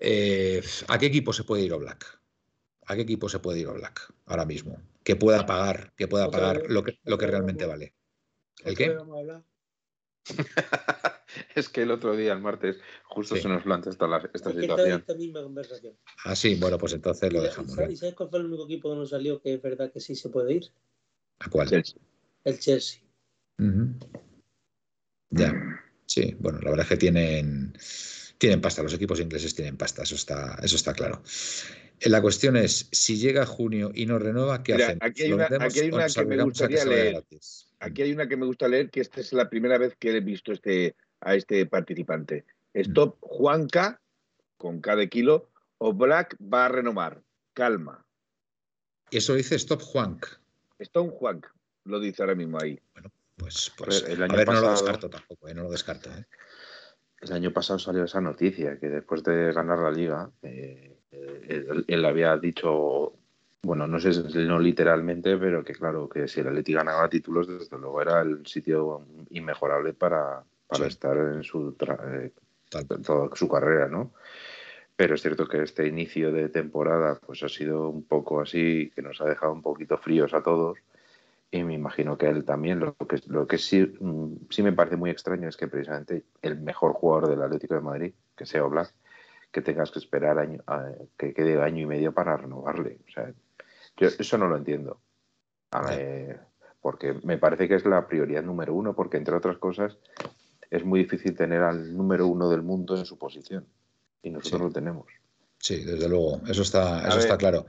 eh, ¿a qué equipo se puede ir Black? ¿A qué equipo se puede ir Black ahora mismo? Que pueda pagar, que pueda pagar lo que, lo que realmente vale. ¿El qué? es que el otro día, el martes, justo se nos plantea esta, esta situación. Ah, sí, bueno, pues entonces lo dejamos. ¿Y sabes cuál fue el único equipo donde salió que es verdad que sí se puede ir? ¿A cuál? El Chelsea. Ya, sí, bueno, la verdad es que tienen, tienen pasta, los equipos ingleses tienen pasta, eso está, eso está claro. La cuestión es, si llega junio y no renueva, ¿qué hacemos? Aquí hay una, aquí hay una que me gustaría leer. Aquí hay una que me gusta leer, que esta es la primera vez que he visto este, a este participante. Stop Juanca, con cada kilo, o Black va a renovar. Calma. Y eso dice Stop Juanc. Stop Juanc, lo dice ahora mismo ahí. Bueno, pues, pues el año a ver, pasado, no lo descarto tampoco, ¿eh? no lo descarto. ¿eh? El año pasado salió esa noticia, que después de ganar la liga, eh, él, había dicho, bueno, no sé, no literalmente, pero que claro, que si el Atleti ganaba títulos, desde luego era el sitio inmejorable para, para estar en su eh, toda su carrera, ¿no? Pero es cierto que este inicio de temporada pues ha sido un poco así, que nos ha dejado un poquito fríos a todos. Y me imagino que él también. Lo que, lo que sí, mm, sí me parece muy extraño es que precisamente el mejor jugador del Atlético de Madrid, que sea Oblak, que tengas que esperar año, que quede año y medio para renovarle. O sea, yo eso no lo entiendo. porque me parece que es la prioridad número uno, porque entre otras cosas es muy difícil tener al número uno del mundo en su posición. Y nosotros lo tenemos. Sí, desde luego, eso está, eso está claro.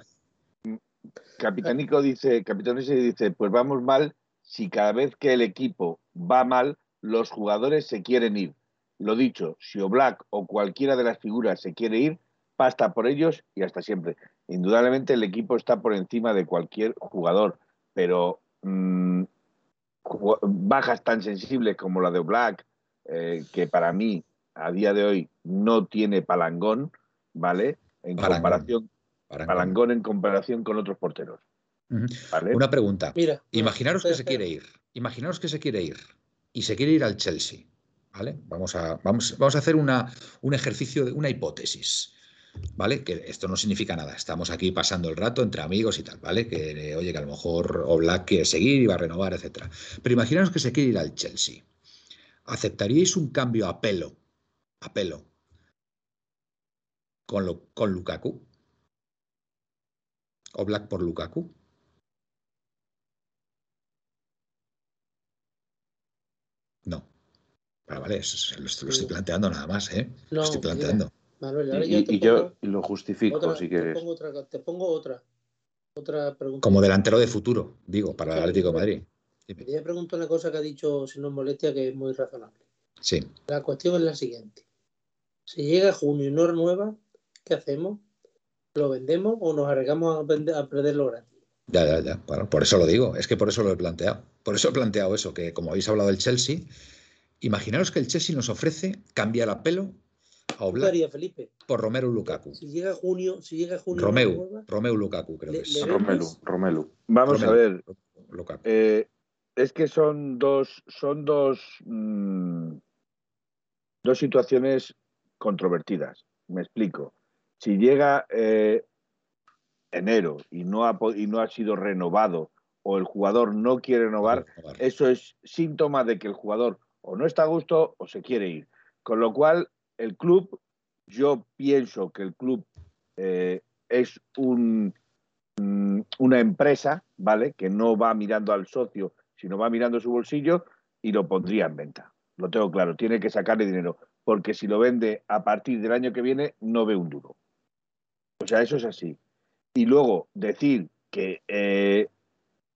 Capitanico dice, Capitanico dice, pues vamos mal si cada vez que el equipo va mal, los jugadores se quieren ir. Lo dicho, si Oblak o cualquiera de las figuras se quiere ir, pasta por ellos y hasta siempre. Indudablemente el equipo está por encima de cualquier jugador, pero mm, bajas tan sensibles como la de Oblak, eh, que para mí a día de hoy no tiene palangón, ¿vale? En comparación, palangón. en comparación con otros porteros. Una pregunta. Mira, Imaginaros que se quiere ir. Imaginaros que se quiere ir y se quiere ir al Chelsea. ¿vale? Vamos a, vamos, vamos a hacer una, un ejercicio, de una hipótesis. ¿Vale? Que esto no significa nada. Estamos aquí pasando el rato entre amigos y tal, ¿vale? Que oye, que a lo mejor Oblak quiere seguir y va a renovar, etcétera. Pero imaginaos que se quiere ir al Chelsea. ¿Aceptaríais un cambio a pelo? A pelo. Con, lo, con Lukaku. Oblak por Lukaku. No. Pero vale, lo, estoy planteando nada más, ¿eh? lo estoy planteando. y, yo, lo justifico si quieres. Te pongo otra, otra, pregunta. Como delantero de futuro, digo, para el Atlético de Madrid. Quería preguntar una cosa que ha dicho, si no es molestia, que es muy razonable. Sí. La cuestión es la siguiente. Si llega junio y no renueva, ¿qué hacemos? ¿Lo vendemos o nos arriesgamos a, a perderlo gratis? Ya, ya, ya. Bueno, por eso lo digo. Es que por eso lo he planteado. Por eso he planteado eso, que como habéis hablado del Chelsea, Imaginaros que el Chelsea nos ofrece cambiar a pelo a Oblak Felipe? por Romero Lukaku. Si llega junio, si llega junio Romeu, Romeu Lukaku, creo que es. Romelu, Romelu. Vamos a ver. Eh, es que son dos, son dos, mm, dos situaciones controvertidas. Me explico. Si llega eh, enero y no, ha, y no ha sido renovado o el jugador no quiere renovar, eso es síntoma de que el jugador o no está a gusto o se quiere ir. Con lo cual, el club, yo pienso que el club eh, es un, mm, una empresa, ¿vale? Que no va mirando al socio, sino va mirando su bolsillo y lo pondría en venta. Lo tengo claro, tiene que sacarle dinero, porque si lo vende a partir del año que viene, no ve un duro. O sea, eso es así. Y luego decir que eh,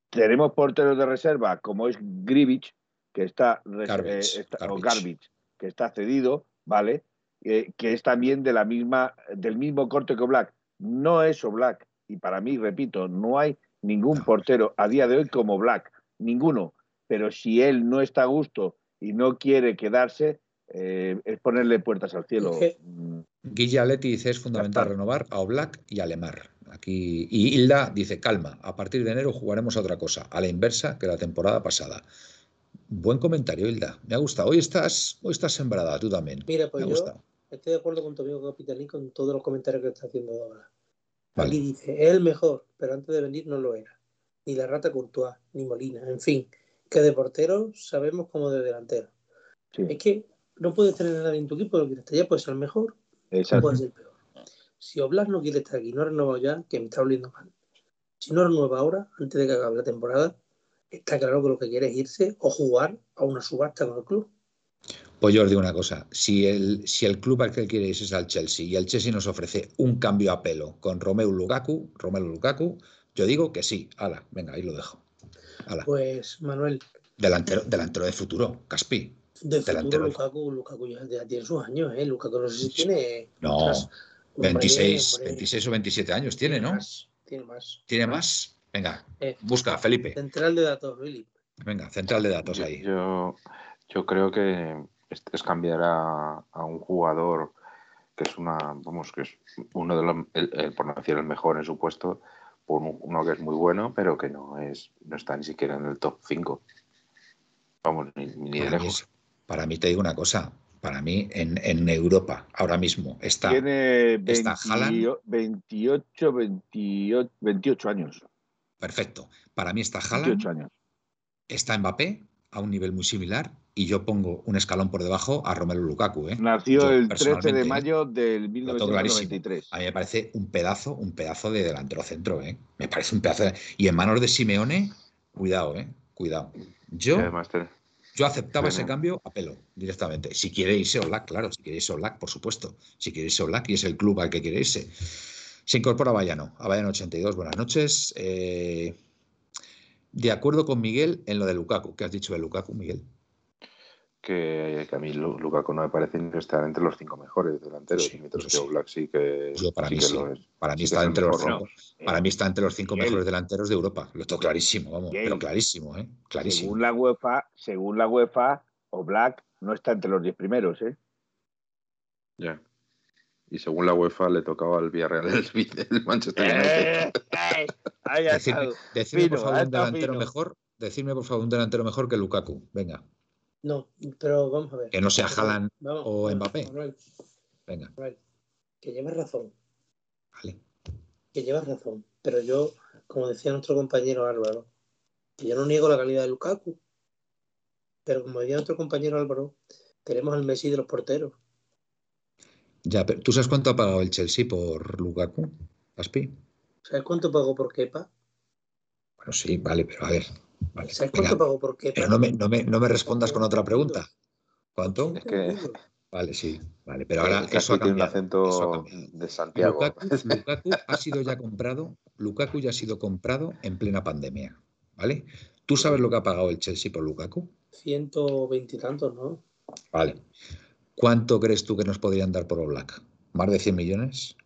tenemos porteros de reserva como es Grivich, que está, eh, o Garbage, que está cedido, ¿vale? Eh, que es también de la misma, del mismo corte que Black. No es Black. Y para mí, repito, no hay ningún portero a día de hoy como Black. Ninguno. Pero si él no está a gusto y no quiere quedarse, eh, es ponerle puertas al cielo. Mm. Guilla Leti dice es fundamental renovar a Oblak y a Lemar. Aquí, y Hilda dice, calma, a partir de enero jugaremos a otra cosa, a la inversa que la temporada pasada. Buen comentario, Hilda. Me ha gustado. Hoy estás, hoy estás sembrada, tú también. Mira, pues Me yo estoy de acuerdo con tu amigo Capitaní con todos los comentarios que está haciendo ahora. Vale. Aquí dice, es el mejor, pero antes de venir no lo era. Ni la rata Courtois, ni Molina. En fin, que de portero sabemos como de delantero. Sí, Es que no puedes tener a nadie en tu equipo que ya puede ser el mejor o exacto. puede ser el peor. Si Oblak no quiere estar aquí, no ha renovado ya, que me está oliendo mal. Si no renueva ahora, antes de que acabe la temporada, está claro que lo que quiere es irse o jugar a una subasta con el club. Pues yo os digo una cosa, si el, si el club al que quiere irse es al Chelsea y el Chelsea nos ofrece un cambio a pelo con Romelu Lukaku, Romelu Lukaku, yo digo que sí, ala, venga, ahí lo dejo. Ala. Pues, Manuel, Delantero, delantero de futuro, Caspi. De futuro Delantero. Lukaku, Lukaku ya, ya tiene sus años, ¿eh? Lukaku no sé si tiene... No, otras- Hombre, 26, hombre, 26 o 27 años tiene, ¿no? más, tiene más. ¿Tiene más? Venga, Eh. busca, Felipe. Central de datos, Billy. Venga, central de datos ahí. yo, yo creo que es, cambiar a, a un jugador que es una, vamos, que es uno de los, el- el, por no decir el mejor en su puesto, por un- uno que es muy bueno, pero que no es, no está ni siquiera en el top 5. Vamos, ni, ni de lejos. Para mí te digo una cosa, para mí en, en Europa ahora mismo está, Tiene está 20 Haaland. 28, 28, 28 años. perfecto, para mí está Haaland, 28 años. está Mbappé a un nivel muy similar y yo pongo un escalón por debajo a Romelu Lukaku. ¿eh? Nació Yo, el 13 de ¿eh? mayo del Lo tengo clarísimo. 1993. A mí me parece un pedazo, un pedazo de delantero centro, ¿eh? Me parece un pedazo de- Y en manos de Simeone, cuidado, ¿eh? Cuidado. Yo, yo aceptaba ese cambio a pelo, directamente. Si quiere irse Oblak, claro, si quiere irse Oblak, por supuesto. Si quiere irse Oblak y es el club al que quiere irse. Se incorpora Bayano, a Bayano 82, buenas noches. Eh, de acuerdo con Miguel en lo de Lukaku. ¿Qué has dicho de Lukaku, Miguel? Que, que a mí Lu- Lukaku no me parece ni estar entre los cinco mejores delanteros, Sí, mientras que sí. Oblak sí que, Yo para sí mí que sí. lo es. Para mí Sí que está es entre los mejor, cinco. Eh, Para mí está entre los cinco mejores delanteros de Europa. Lo tengo clarísimo, vamos. Pero clarísimo, ¿eh? Clarísimo. Según la UEFA, según la UEFA, Oblak no está entre los 10 primeros, ¿eh? Ya. Y según la UEFA le tocaba al Villarreal el, el Manchester United. Eh, eh, ahí ha Decidme, por favor, un delantero fino. mejor. Decidme, por favor, un delantero mejor que Lukaku. Venga, No, pero vamos a ver. que no sea Haaland Vamos, o Mbappé. Manuel, Venga, Manuel, que llevas razón, vale. que llevas razón. Pero yo, como decía nuestro compañero Álvaro, que yo no niego la calidad de Lukaku. Pero como decía nuestro compañero Álvaro, tenemos al Messi de los porteros. Ya, pero ¿tú sabes cuánto ha pagado el Chelsea por Lukaku? Aspi. ¿Sabes cuánto pagó por Kepa? Bueno, sí, vale, pero a ver. Vale, ¿Sabes venga, cuánto pagó por Kepa? pero no me, no, me, no me respondas con otra pregunta. ¿Cuánto? Es que- Vale, sí. Vale, pero ahora eso ha tiene un cambiado. eso ha acento cambiado. de Santiago. Lukaku, Lukaku ha sido ya comprado, Lukaku ya ha sido comprado en plena pandemia, ¿vale? ¿Tú sabes lo que ha pagado el Chelsea por Lukaku? Ciento veintitantos, ¿no? Vale. ¿Cuánto crees tú que nos podrían dar por Oblak? ¿Más de 100 millones?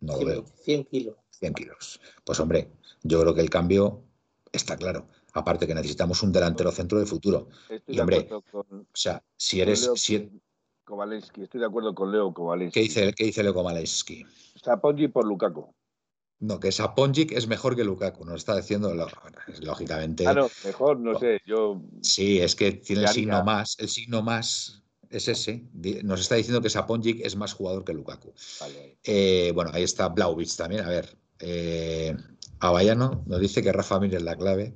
No lo 100, veo. 100 kilos. 100 kilos. Pues hombre, yo creo que el cambio está claro. Aparte que necesitamos un delantero centro de futuro. Estoy Y, hombre, con, O sea, si eres... Leo Si, Kovalensky. Estoy de acuerdo con Leo Kovalensky. ¿Qué dice, qué dice Leo Maleski? Sapongi por Lukaku. No, que Saponjic es mejor que Lukaku. Nos está diciendo, lógicamente... Claro, mejor, no sé. Yo Sí, es que tiene el signo más. El signo más es ese. Nos está diciendo que Saponjic es más jugador que Lukaku. vale, Eh, bueno, ahí está Blauvitz también. A ver, eh, Avallano nos dice que Rafa Mir es la clave.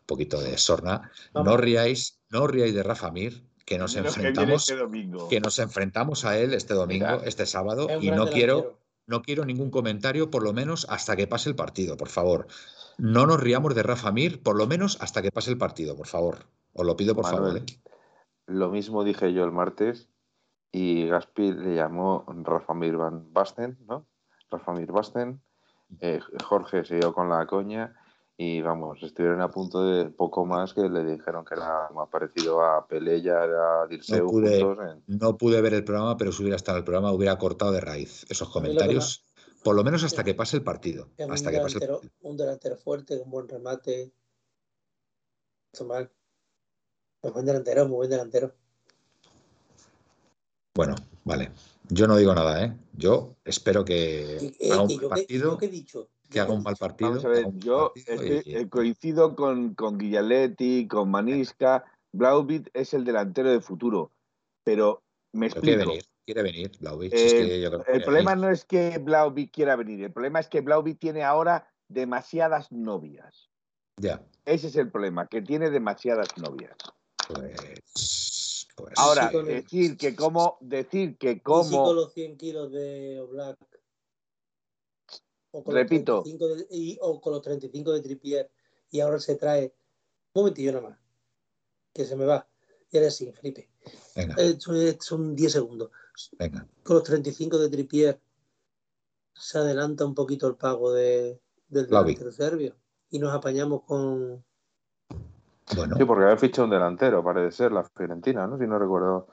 Un poquito de sorna. No riáis, no os riáis de Rafa Mir, que nos que enfrentamos, este domingo. que nos enfrentamos a él este domingo, Mira, este sábado, y no quiero, no quiero ningún comentario, por lo menos hasta que pase el partido, por favor. No nos riamos de Rafa Mir, por lo menos hasta que pase el partido, por favor. Os lo pido, por Manuel, favor. ¿eh? Lo mismo dije yo el martes y Gaspi le llamó Rafamir Van Basten, ¿no? Rafamir Basten. Eh, Jorge siguió con la coña y vamos, estuvieron a punto de poco más que le dijeron que era más parecido a Pelella, a Dirceu No pude- juntos en- No pude ver el programa, pero si hubiera estado el programa, hubiera cortado de raíz esos lo comentarios, por lo menos hasta que pase el partido. Hasta un, que pase el un delantero fuerte, con buen remate. Está mal. Es buen delantero, muy buen delantero. Bueno, Vale. Yo no digo nada, ¿eh? Yo espero que Y- haga un mal yo partido, yo qué he dicho? que Yo haga he un mal dicho. partido. Vamos a que ver, haga un mal yo partido estoy- y- eh, coincido con, con Guillaletti, con Maniska. Blaubit es el delantero de futuro, pero me pero quiere explico. venir, quiere venir, Vlahovic. Eh, es que yo creo que el problema venir. no es que Blaubit quiera venir, el problema es que Blaubit tiene ahora demasiadas novias. Ya, Ese es el problema, que tiene demasiadas novias. pues. Pues Ahora, sí, decir que como, decir que como, con los 100 kilos de Oblak. O con Repito. Los 35 de, y- o con los 35 de Trippier. Y ahora se trae. Un momentillo nada más. Que se me va. Y ahora sí, Felipe. Venga, Eh, son- son 10 segundos. venga. Con los 35 de Trippier se adelanta un poquito el pago de, del delantero serbio. Y nos apañamos con. Bueno, Sí, porque había fichado un delantero, parece ser, la Fiorentina, ¿no? Si no recuerdo,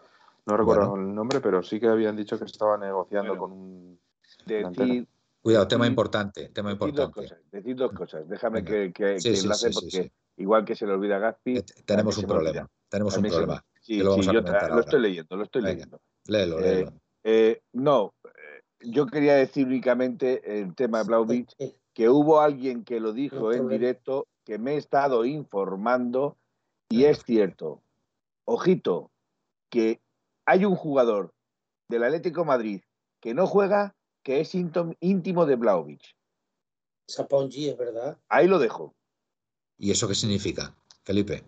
no recuerdo Bueno. el nombre, pero sí que habían dicho que estaba negociando Bueno. con un. decir, cuidado, tema decir- importante, tema decir dos importante. cosas, decir dos cosas. Déjame Venga. que, que, Sí, que sí, enlace sí, porque sí. igual que se le olvida a Gaspi, Eh, Tenemos un problema, tenemos un problema. Sí, lo vamos sí, a yo comentar lo estoy leyendo, lo estoy Venga. leyendo. Léelo, Eh, léelo. Eh, no, yo quería decir únicamente el tema de Blauvich, Eh, que hubo alguien que lo dijo en directo, que me he estado informando y es cierto. Ojito, que hay un jugador del Atlético de Madrid que no juega, que es íntimo de Blauvich. Sapongi, es verdad. Ahí lo dejo. ¿Y eso qué significa, Felipe?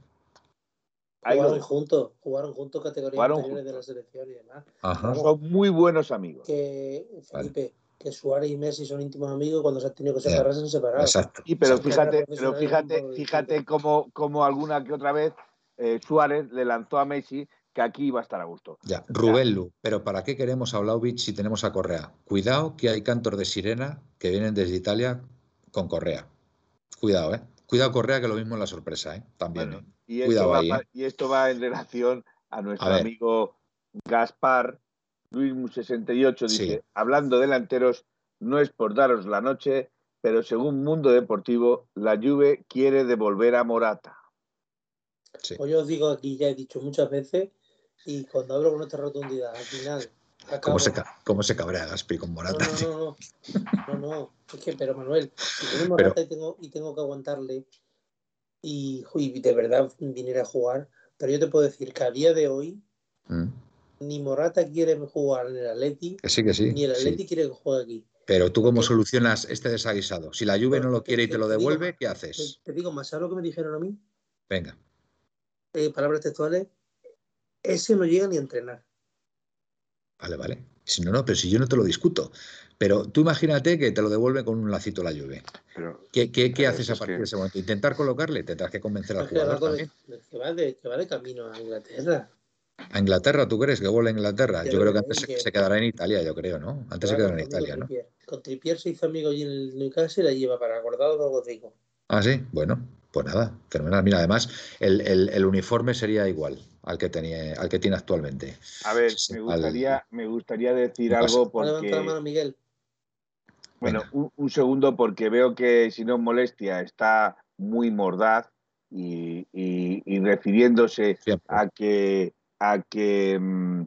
Ahí Jugaron juntos, jugaron juntos categorías Jugaron anteriores de la selección y demás. Ajá. Son muy buenos amigos. que Felipe, que Suárez y Messi son íntimos amigos, cuando se han tenido que separar, se han separado. Exacto. Sí, pero fíjate, pero fíjate, fíjate cómo, cómo alguna que otra vez eh, Suárez le lanzó a Messi que aquí iba a estar a gusto. Ya, Rubén Lu, pero ¿para qué queremos a Vlahovic si tenemos a Correa? Cuidado que hay cantos de sirena que vienen desde Italia con Correa. Cuidado, ¿eh? Cuidado Correa que lo mismo es la sorpresa, ¿eh? También. Bueno, ¿eh? y, esto Cuidado va, ahí, ¿eh? y esto va en relación a nuestro A amigo Gaspar, Luis68, dice, Sí. hablando delanteros, no es por daros la noche, pero según Mundo Deportivo, la Juve quiere devolver a Morata. Sí. Pues yo os digo aquí, ya he dicho muchas veces, y cuando hablo con esta rotundidad, al final. Acabo... ¿Cómo se, ca- cómo se cabrea Gaspi con Morata? no, no, no, no, no, es que, pero Manuel, si tengo Pero- Morata y tengo, y tengo que aguantarle y, y de verdad viniera a jugar, pero yo te puedo decir que a día de hoy Mm, ni Morata quiere jugar en el Atleti, Que sí, que sí. ni el sí. Atleti quiere que juegue aquí. Pero tú cómo Porque- solucionas este desaguisado? Si la Juve no lo quiere y te lo digo devuelve, ¿qué haces? te digo más, ¿sabes lo que me dijeron a mí? Venga. Eh, palabras textuales, ese no llega ni a entrenar. Vale, vale. Si no, no, pero si yo no te lo discuto. Pero tú imagínate que te lo devuelve con un lacito la Juve. Pero, ¿Qué, qué- qué Pero haces a partir que- de ese momento? ¿Intentar colocarle? Tendrás que convencer al Es que va, jugador que va de, que va de camino a Inglaterra. ¿A Inglaterra tú crees que vuelve a Inglaterra? Yo creo que antes se, que- se quedará en Italia, yo creo, ¿no? Antes se quedará en Italia, ¿no? Trippier. Con Trippier se hizo amigo allí en el Newcastle y la lleva para acordado de os digo. Ah, sí, bueno, pues nada, fenomenal. Mira, además, el, el- el uniforme sería igual al que, tenía, al que tiene actualmente. A ver, me al- gustaría, me gustaría decir algo levantado la mano porque, Miguel. bueno, un, un segundo porque veo que si no es molestia está muy mordaz y, y- y refiriéndose Siempre. a que a que mm,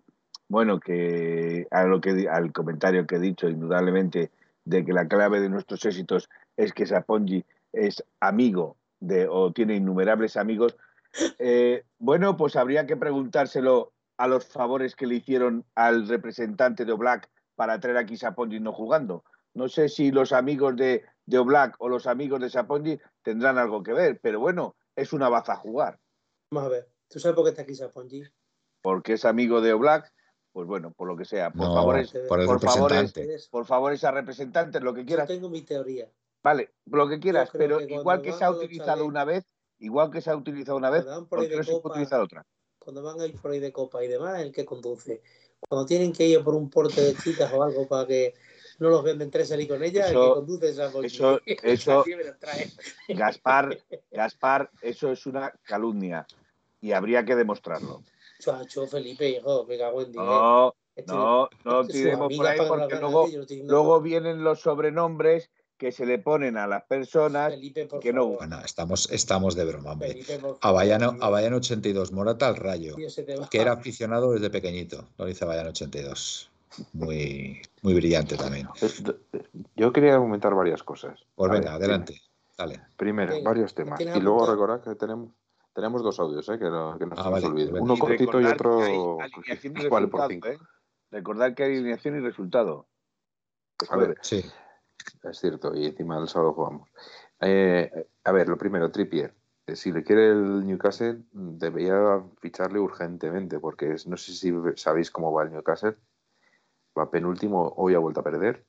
bueno que a lo que al comentario que he dicho indudablemente de que la clave de nuestros éxitos es que Sapongi es amigo de o tiene innumerables amigos eh, bueno pues habría que preguntárselo a los favores que le hicieron al representante de Oblak para traer aquí Sapongi no jugando no sé si los amigos de, de Oblak o los amigos de Sapongi tendrán algo que ver pero bueno es una baza jugar Vamos a ver. ¿Tú sabes por qué está aquí Sapongi? Porque es amigo de Oblak, pues bueno, por lo que sea, por No, favores, por el por representante. Es- por favores a representantes, lo que Yo quieras, tengo mi teoría. vale, lo que quieras, pero que igual que se ha utilizado una vez, igual que se ha utilizado una vez, Cuando van por ¿por ahí qué de no se puede copa, utilizar otra? cuando van a ir por ahí de copa y demás, el que conduce. Cuando tienen que ir por un porte de chicas o algo para que no los venden tres salir con ellas, el que conduce es Sapongi. eso- eso-. Gaspar, Gaspar, eso es una calumnia y habría que demostrarlo. Chacho, Felipe, hijo, me cago en diez. No, Este- no, no tiremos por ahí porque luego, luego vienen los sobrenombres que se le ponen a las personas Felipe, por que no. favor. Bueno, estamos, estamos de broma, hombre. Felipe. Avallano, Avallano 82, Morata al Rayo, que era aficionado desde pequeñito, lo dice Avallano 82. Muy, muy brillante también. Yo quería comentar varias cosas. Pues venga, ver, adelante. Dale. Primero, Venga, varios ¿lo temas. Y luego recordad que tenemos, tenemos dos audios, ¿eh? que no, que no Ah, se nos vale, olvide. pues Uno Y cortito y recordar otro que hay alineación y que vale por resultado, cinco. ¿eh? Recordar que hay alineación y resultado. A ver, Sí. es cierto, y encima el sábado jugamos. Eh, a ver, lo primero, Trippier. Eh, Si le quiere el Newcastle, debería ficharle urgentemente, porque es- no sé si sabéis cómo va el Newcastle. Va penúltimo, hoy ha vuelto a perder.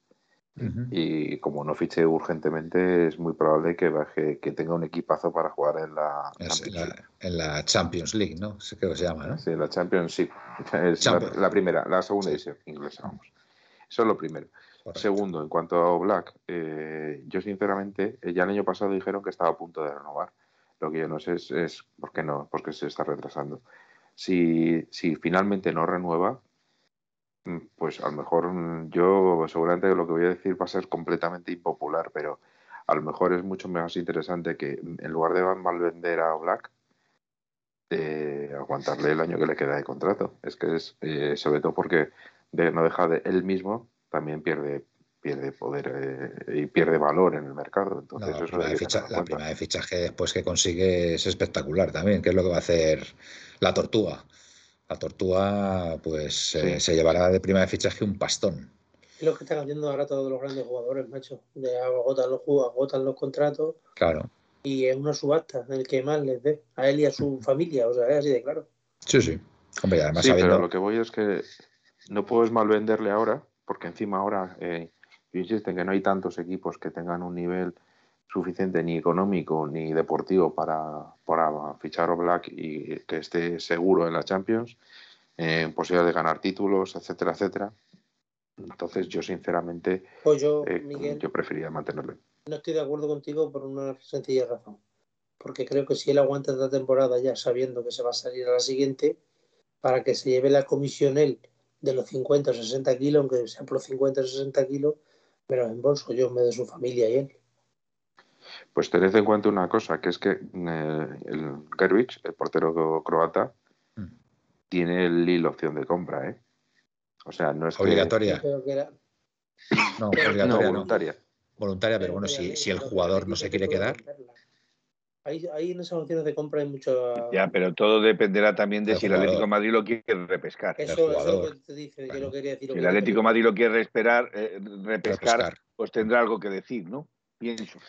Y como no fiche urgentemente, es muy probable que baje, que tenga un equipazo para jugar en la Es en, la, en la Champions League, ¿no? Sí, creo que se llama, ¿no? Sí, la Championship. Es la, Champions. la primera, la segunda Sí. edición inglesa, vamos. Eso es lo primero. Correcto. Segundo, en cuanto a Black, yo sinceramente, eh, ya el año pasado dijeron que estaba a punto de renovar. Lo que yo no sé es, es por qué no, por qué se está retrasando. Si, si finalmente no renueva, pues a lo mejor mm, yo seguramente lo que voy a decir va a ser completamente impopular, pero a lo mejor es mucho más interesante que mm, en lugar de mal vender a Black, eh, aguantarle el año que le queda de contrato. Es que es eh, sobre todo porque de- no deja de él mismo también pierde pierde poder eh, y pierde valor en el mercado. No, la, prima de ficha- la prima de fichaje después que consigue es espectacular también, que es lo que va a hacer la tortuga. La tortuga, pues, eh, se llevará de prima de fichaje un pastón. Es lo que están haciendo ahora todos los grandes jugadores, macho. De agotan los juegos, agotan los contratos Claro. y es una subasta el que más les dé a él y a su familia. O sea, es así de claro. Sí, sí. Hombre, y además Sí, sabiendo. pero lo que voy es que no puedes mal venderle ahora, porque encima ahora, eh, yo insisto en que no hay tantos equipos que tengan un nivel suficiente ni económico ni deportivo para, para fichar a Black y que esté seguro en la Champions, eh, posibilidad de ganar títulos, etcétera, etcétera. Entonces yo sinceramente Pues yo, eh, Miguel, yo preferiría mantenerle. no estoy de acuerdo contigo por una sencilla razón. Porque creo que si él aguanta esta temporada ya sabiendo que se va a salir a la siguiente, para que se lleve la comisión él de los 50 o 60 kilos, aunque sea por los 50 o 60 kilos, me los embolso yo en vez de su familia y él. Pues tened en cuenta una cosa, que es que eh, el Gerwich, el portero croata, Mm. tiene el Lille opción de compra, ¿eh? O sea, no es que- Obligatoria. Que era, No, obligatoria no. voluntaria. Voluntaria, pero bueno, si, si el jugador no se quiere quedar. Ahí, ahí en esas opciones de compra hay mucho. Ya, pero todo dependerá también de El si el jugador. Atlético de Madrid lo quiere repescar. Eso, eso es lo que te dice, yo lo quería decir. Si el Atlético de Madrid lo quiere resperar, eh, repescar, Repescar. pues tendrá algo que decir, ¿no? Pienso.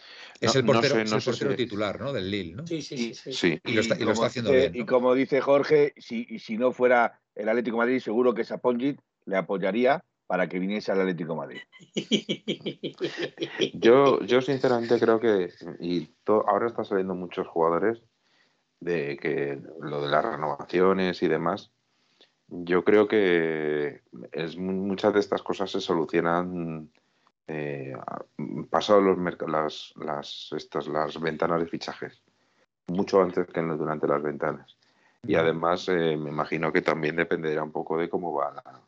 Es el no portero, es el portero si- titular, ¿no? Del Lille, ¿no? Sí, sí, sí. sí. Sí. Y lo está, y lo como está haciendo dice- bien. Y como dice Jorge, si, y si no fuera el Atlético de Madrid, seguro que Saponjit le apoyaría para que viniese al Atlético de Madrid. Yo, yo sinceramente creo que, y to- ahora están saliendo muchos jugadores de que lo de las renovaciones y demás, yo creo que es, mu- muchas de estas cosas se solucionan eh, a- pasado los las, las, estas, las ventanas de fichajes, mucho antes que durante las ventanas. Y además eh, me imagino que también dependerá un poco de cómo va la-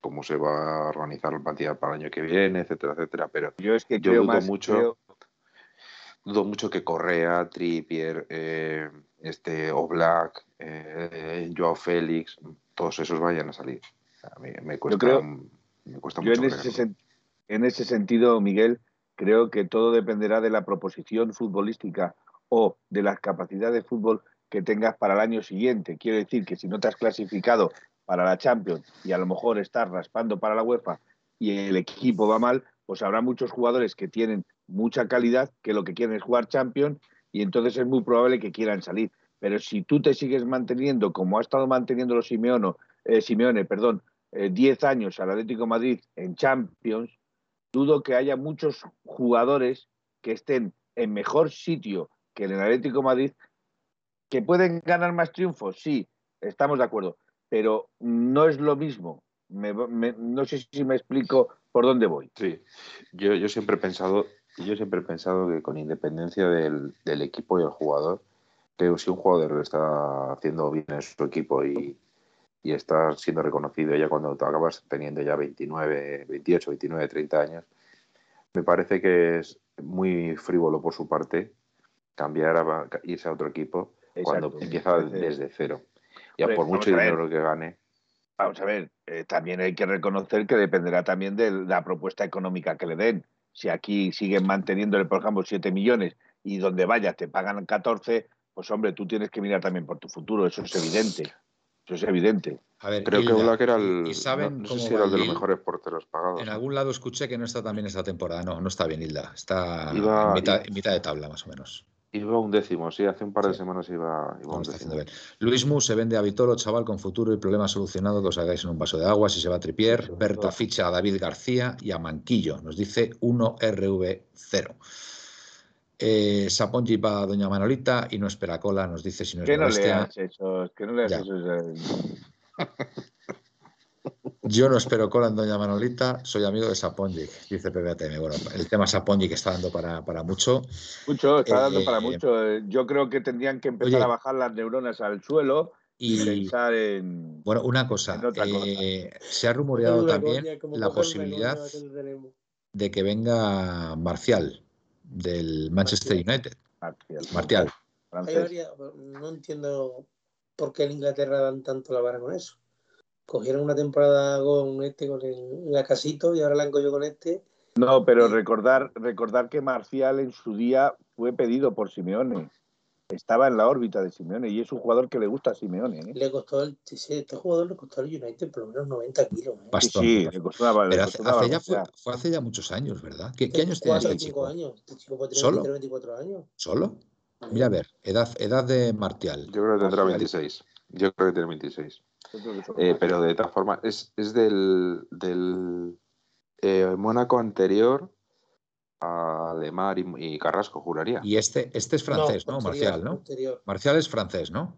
cómo se va a organizar la plantilla para el año que viene, etcétera, etcétera. Pero Yo es que Yo creo dudo más, mucho. creo- dudo mucho que Correa, Trippier, eh, este Oblak, eh, Joao Félix, todos esos vayan a salir. Sea, me, cuesta, creo- me cuesta Yo mucho en ese, creerlo. sen- en ese sentido, Miguel, creo que todo dependerá de la proposición futbolística o de las capacidades de fútbol que tengas para el año siguiente. Quiero decir que si no te has clasificado para la Champions y a lo mejor estás raspando para la UEFA y el equipo va mal, pues habrá muchos jugadores que tienen mucha calidad que lo que quieren es jugar Champions y entonces es muy probable que quieran salir. Pero si tú te sigues manteniendo como ha estado manteniendo los Simeone, eh, Simeone, perdón, eh, 10 años al Atlético Madrid en Champions, dudo que haya muchos jugadores que estén en mejor sitio que el Atlético Madrid, que pueden ganar más triunfos, sí, estamos de acuerdo, pero no es lo mismo. Me- me- no sé si me explico por dónde voy. Sí, yo, yo siempre he pensado, yo siempre he pensado que con independencia del, del equipo y el jugador, que si un jugador lo está haciendo bien en su equipo y, y está siendo reconocido ya cuando te acabas teniendo ya 29, 28, 29, 30 años, me parece que es, muy frívolo por su parte cambiar a irse a otro equipo cuando empieza desde cero. Ya por mucho dinero que gane. Vamos a ver, eh, también hay que reconocer que dependerá también de la propuesta económica que le den. Si aquí siguen manteniéndole, por ejemplo, 7 millones y donde vayas te pagan 14, pues hombre, tú tienes que mirar también por tu futuro, eso es evidente. Eso es evidente. A ver, Creo que Black era el, saben no, sé si era el de los mejores porteros pagados. En algún lado escuché que no está también esta temporada. No, no está bien Hilda. Está en, mitad, de tabla, más o menos. Iba un décimo, sí, hace un par de semanas iba, un décimo. Luis Mu se vende a Vitolo, chaval con futuro y problema solucionado, que os hagáis en un vaso de agua, si se va a Tripier, Berta ficha a David García y a Manquillo, nos dice 1RV0. Eh, Sapongi va a Doña Manolita y no espera cola, nos dice si no es ¿Qué no leas eso? Que no leas eso. Yo no espero cola en Doña Manolita, soy amigo de Sapongi, dice PBATM. Bueno, el tema Sapongi que está dando para, mucho. Mucho, está dando para eh, mucho. Yo creo que tendrían que empezar a bajar las neuronas al suelo y, pensar en. Bueno, una cosa. Eh, se ha rumoreado también la posibilidad de que venga Marcial del Manchester United. Martial. no entiendo por qué en Inglaterra dan tanto la vara con eso. Cogieron una temporada con este, con el Lacasito, y ahora la han cogido con este. No, pero recordar, recordar que Marcial en su día fue pedido por Simeone. Estaba en la órbita de Simeone y es un jugador que le gusta a Simeone. ¿eh? Le costó el, este jugador le costó al United por lo menos 90 kilos. ¿eh? Sí, le costó una, Pero hace, ya fue, hace ya muchos años, ¿verdad? ¿Qué, ¿qué años tiene este chico? años. Este chico puede tener ¿Solo? 24 años. ¿Solo? Mira, a ver, edad, edad de Martial. Yo creo que tendrá 26. Yo creo que tiene 26. Eh, pero de todas formas, es, es del, del eh, Mónaco anterior a Lemar y, Carrasco, juraría. Y este, este es francés, ¿no? Marcial, ¿no? Marcial es francés, ¿no?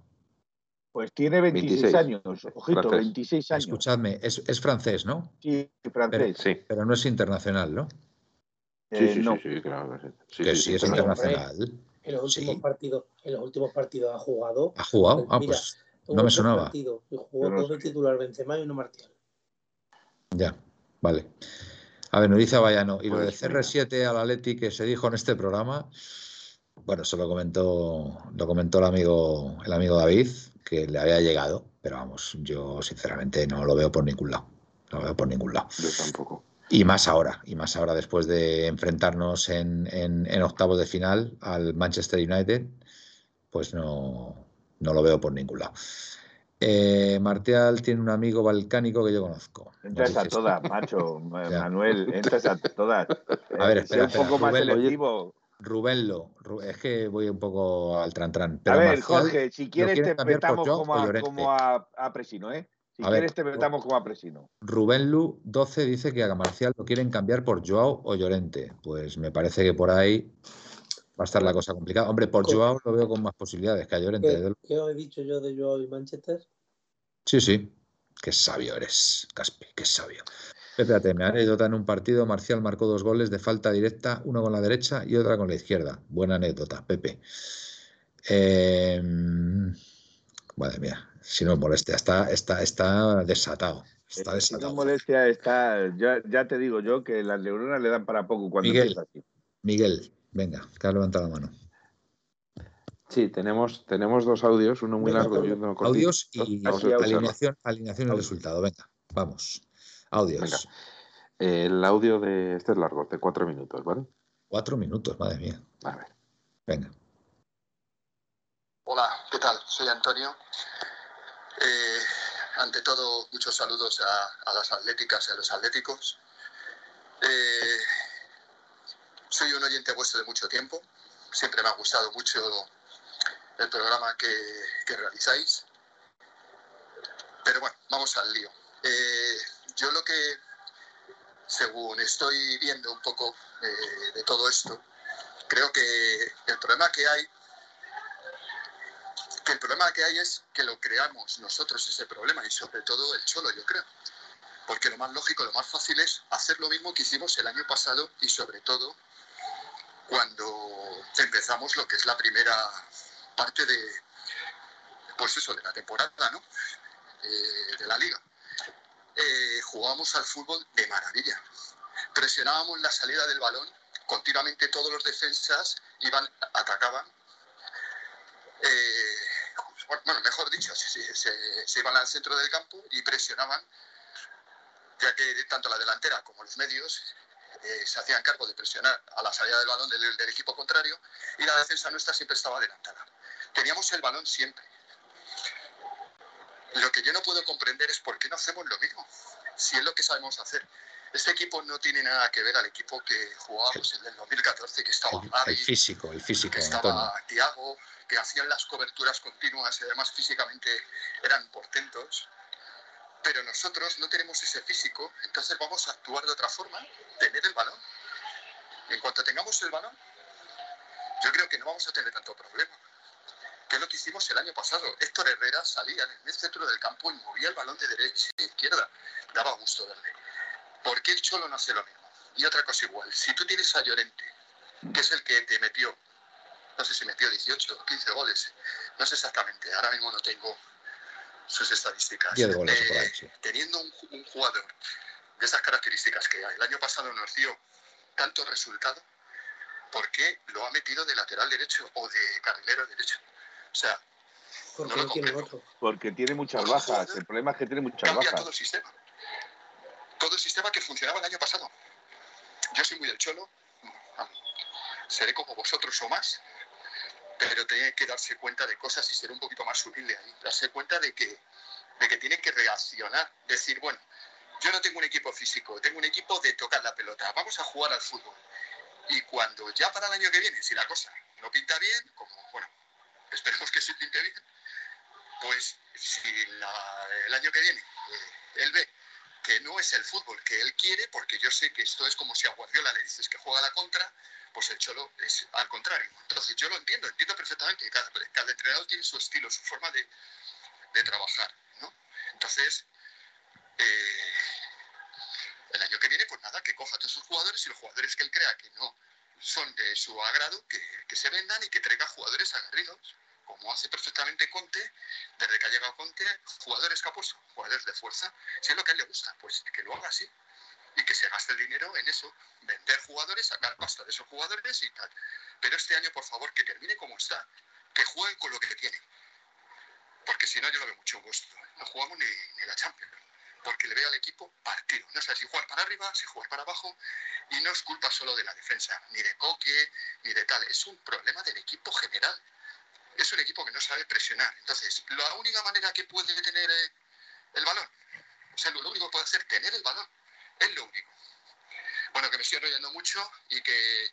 Pues tiene 26, años, ojito, 26 años. Escuchadme, es, es, francés, ¿no? Sí, francés. Pero, sí. pero no es internacional, ¿no? Sí, sí, eh, sí, claro que sí. es internacional. En los últimos partidos, en los últimos partidos ha jugado. Ha jugado, ah, pues no me sonaba. Partido, y jugó dos de titular Benzema y uno Martial. Ya, vale. A dice Bayano, y lo de CR7 al Atleti que se dijo en este programa, bueno, eso lo comentó, lo comentó el amigo, el amigo David, que le había llegado, pero vamos, yo sinceramente no lo veo por ningún lado. No lo veo por ningún lado. Yo tampoco. Y más ahora, y más ahora después de enfrentarnos en, en, octavos de final al Manchester United, pues no, no lo veo por ningún lado. Eh, Martial tiene un amigo balcánico que yo conozco. Entras a todas, macho, Manuel, entras a todas. A ver, espera, un poco más selectivo. Rubello, es que voy un poco al tran a ver, Jorge, si quieres te metamos como, a, como a, Presino, ¿eh? Si quieres te metamos como a Presino. Rubén Lu 12 dice que a Marcial lo quieren cambiar por Joao o Llorente. Pues me parece que por ahí va a estar la cosa complicada. Hombre, por Joao lo veo con más posibilidades que a Llorente. ¿Qué, os he dicho yo de Joao y Manchester? Sí, sí. Qué sabio eres, Caspi, qué sabio. Espérate, me anécdota en un partido. Marcial marcó dos goles de falta directa, uno con la derecha y otra con la izquierda. Buena anécdota, Pepe. Eh, madre mía, si no molestia, está, está, está desatado. Está desatado. Si no molestia, está. Ya, te digo yo que las neuronas le dan para poco cuando Miguel, Miguel, Venga, que ha levantado la mano. Sí, tenemos, tenemos dos audios, uno muy largo y uno cortito. Audios y alineación, alineación y resultado. Venga, vamos. Audios. El audio de este es largo, de cuatro minutos, ¿vale? Cuatro minutos, madre mía. A ver. Venga. Hola, ¿qué tal? Soy Antonio. Eh, ante todo, muchos saludos a, las atléticas y a los atléticos. Eh, soy un oyente vuestro de mucho tiempo. Siempre me ha gustado mucho el programa que, realizáis. Pero bueno, vamos al lío. Eh, yo lo que, según estoy viendo un poco eh, de todo esto, creo que el problema que hay que el problema que hay es que lo creamos nosotros ese problema y sobre todo el cholo, yo creo. Porque lo más lógico, lo más fácil es hacer lo mismo que hicimos el año pasado y sobre todo cuando empezamos lo que es la primera parte de, pues eso, de la temporada, ¿no? Eh, de la liga. Eh, jugábamos al fútbol de maravilla. Presionábamos la salida del balón continuamente todos los defensas iban, atacaban. Eh, bueno, mejor dicho, se, se, iban al centro del campo y presionaban, ya que tanto la delantera como los medios eh, se hacían cargo de presionar a la salida del balón del, del, equipo contrario y la defensa nuestra siempre estaba adelantada. Teníamos el balón siempre. Lo que yo no puedo comprender es por qué no hacemos lo mismo, si es lo que sabemos hacer. Este equipo no tiene nada que ver al equipo que jugábamos en el 2014, que estaba el, el físico, el físico. Que estaba Tiago, que hacían las coberturas continuas y además físicamente eran portentos. Pero nosotros no tenemos ese físico, entonces vamos a actuar de otra forma, tener el balón. En cuanto tengamos el balón, yo creo que no vamos a tener tanto problema. Que es lo que hicimos el año pasado. Héctor Herrera salía en el centro del campo y movía el balón de derecha a izquierda. Daba gusto verle. ¿Por qué el Cholo no hace lo mismo? Y otra cosa igual, si tú tienes a Llorente, que es el que te metió, no sé si metió 18 o 15 goles, no sé exactamente, ahora mismo no tengo sus estadísticas. Goles, eh, sí. Teniendo un, un, jugador de esas características que el año pasado nos dio tanto resultado, ¿por qué lo ha metido de lateral derecho o de carrilero derecho? O sea, porque no lo tiene otro. Porque tiene muchas bajas. El problema es que tiene muchas Cambia bajas. todo el sistema. Todo el sistema que funcionaba el año pasado. Yo soy muy del cholo, seré como vosotros o más, pero tiene que darse cuenta de cosas y ser un poquito más humilde ahí. Darse cuenta de que, de que tiene que reaccionar. Decir, bueno, yo no tengo un equipo físico, tengo un equipo de tocar la pelota. Vamos a jugar al fútbol. Y cuando ya para el año que viene, si la cosa no pinta bien, como, bueno, esperemos que se pinte bien, pues si el año que viene eh, él ve que no es el fútbol que él quiere, porque yo sé que esto es como si a Guardiola le dices que juega la contra, pues el Cholo es al contrario. Entonces yo lo entiendo, entiendo perfectamente que cada, entrenador tiene su estilo, su forma de, trabajar, ¿no? Entonces, eh, el año que viene, pues nada, que coja a todos sus jugadores y los jugadores que él crea que no son de su agrado, que, que se vendan y que traiga jugadores aguerridos, como hace perfectamente Conte, desde que ha llegado Conte, jugadores que ha puesto, jugadores de fuerza, si es lo que a él le gusta, pues que lo haga así y que se gaste el dinero en eso, vender jugadores, sacar pasta de esos jugadores y tal. Pero este año, por favor, que termine como está, que jueguen con lo que tienen, porque si no yo lo veo mucho gusto, no jugamos ni, ni la Champions, porque le veo al equipo partido, no sé si jugar para arriba, si jugar para abajo, y no es culpa solo de la defensa, ni de Coque, ni de tal, es un problema del equipo general. Es un equipo que no sabe presionar. Entonces, la única manera que puede tener eh, el balón, o sea, lo único que puede hacer tener el balón, es lo único. Bueno, que me estoy enrollando mucho y que,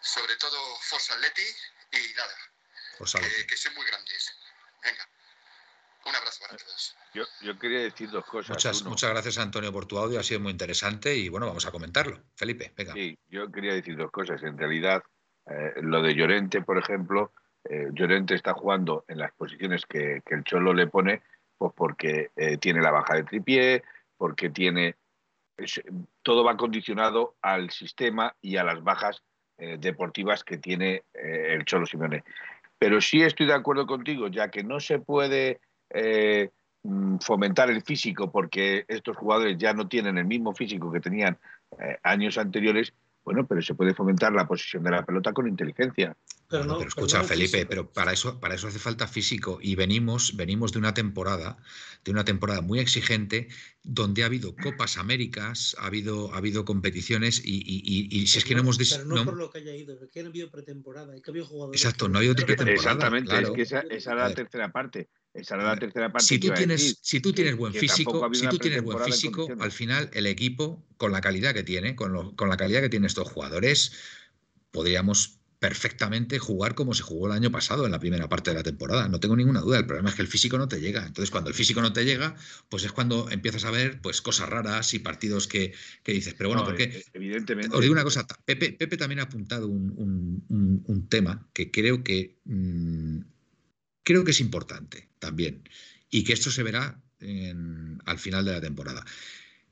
sobre todo, Forza Atleti y nada, que, que son muy grandes. Venga, un abrazo para todos. Yo, yo quería decir dos cosas. Muchas, Uno, muchas gracias, Antonio, por tu audio. Ha sido muy interesante y bueno, vamos a comentarlo. Felipe, venga. Sí, yo quería decir dos cosas. En realidad, eh, lo de Llorente, por ejemplo, eh, Llorente está jugando en las posiciones que, que el Cholo le pone, pues porque eh, tiene la baja de tripié, porque tiene... es- todo va condicionado al sistema y a las bajas eh, deportivas que tiene eh, el Cholo Simeone. Pero sí estoy de acuerdo contigo, ya que no se puede eh, mm, fomentar el físico porque estos jugadores ya no tienen el mismo físico que tenían eh, años anteriores, bueno, pero se puede fomentar la posición de la pelota con inteligencia. Pero, Bueno, no, pero escucha, no es Felipe, pero para eso, para eso hace falta físico. Y venimos, venimos de una temporada, de una temporada muy exigente, donde ha habido Copas Américas, ha habido, ha habido competiciones, y, y- y- y si es que no hemos dis- Pero no, no- por lo que haya ido, es que no ha habido pretemporada, es que había jugadores. Exacto, no pero para- pretemporada, Exactamente, claro. es que esa, esa era A la tercera parte. Esa era A la ver, tercera parte. si tú tienes, decir, si tú tienes buen físico, si tú tienes buen físico, al final el equipo, con la calidad que tiene, con, lo- con la calidad que tienen estos jugadores, podríamos perfectamente jugar como se jugó el año pasado en la primera parte de la temporada. No tengo ninguna duda. El problema es que el físico no te llega. Entonces, cuando el físico no te llega, pues es cuando empiezas a ver pues cosas raras y partidos que, que dices, pero bueno, No, ¿por qué? eh, Evidentemente. Os digo una cosa, Pepe, Pepe también ha apuntado un, un- un- un tema que creo que mm, creo que es importante también y que esto se verá al final de la temporada.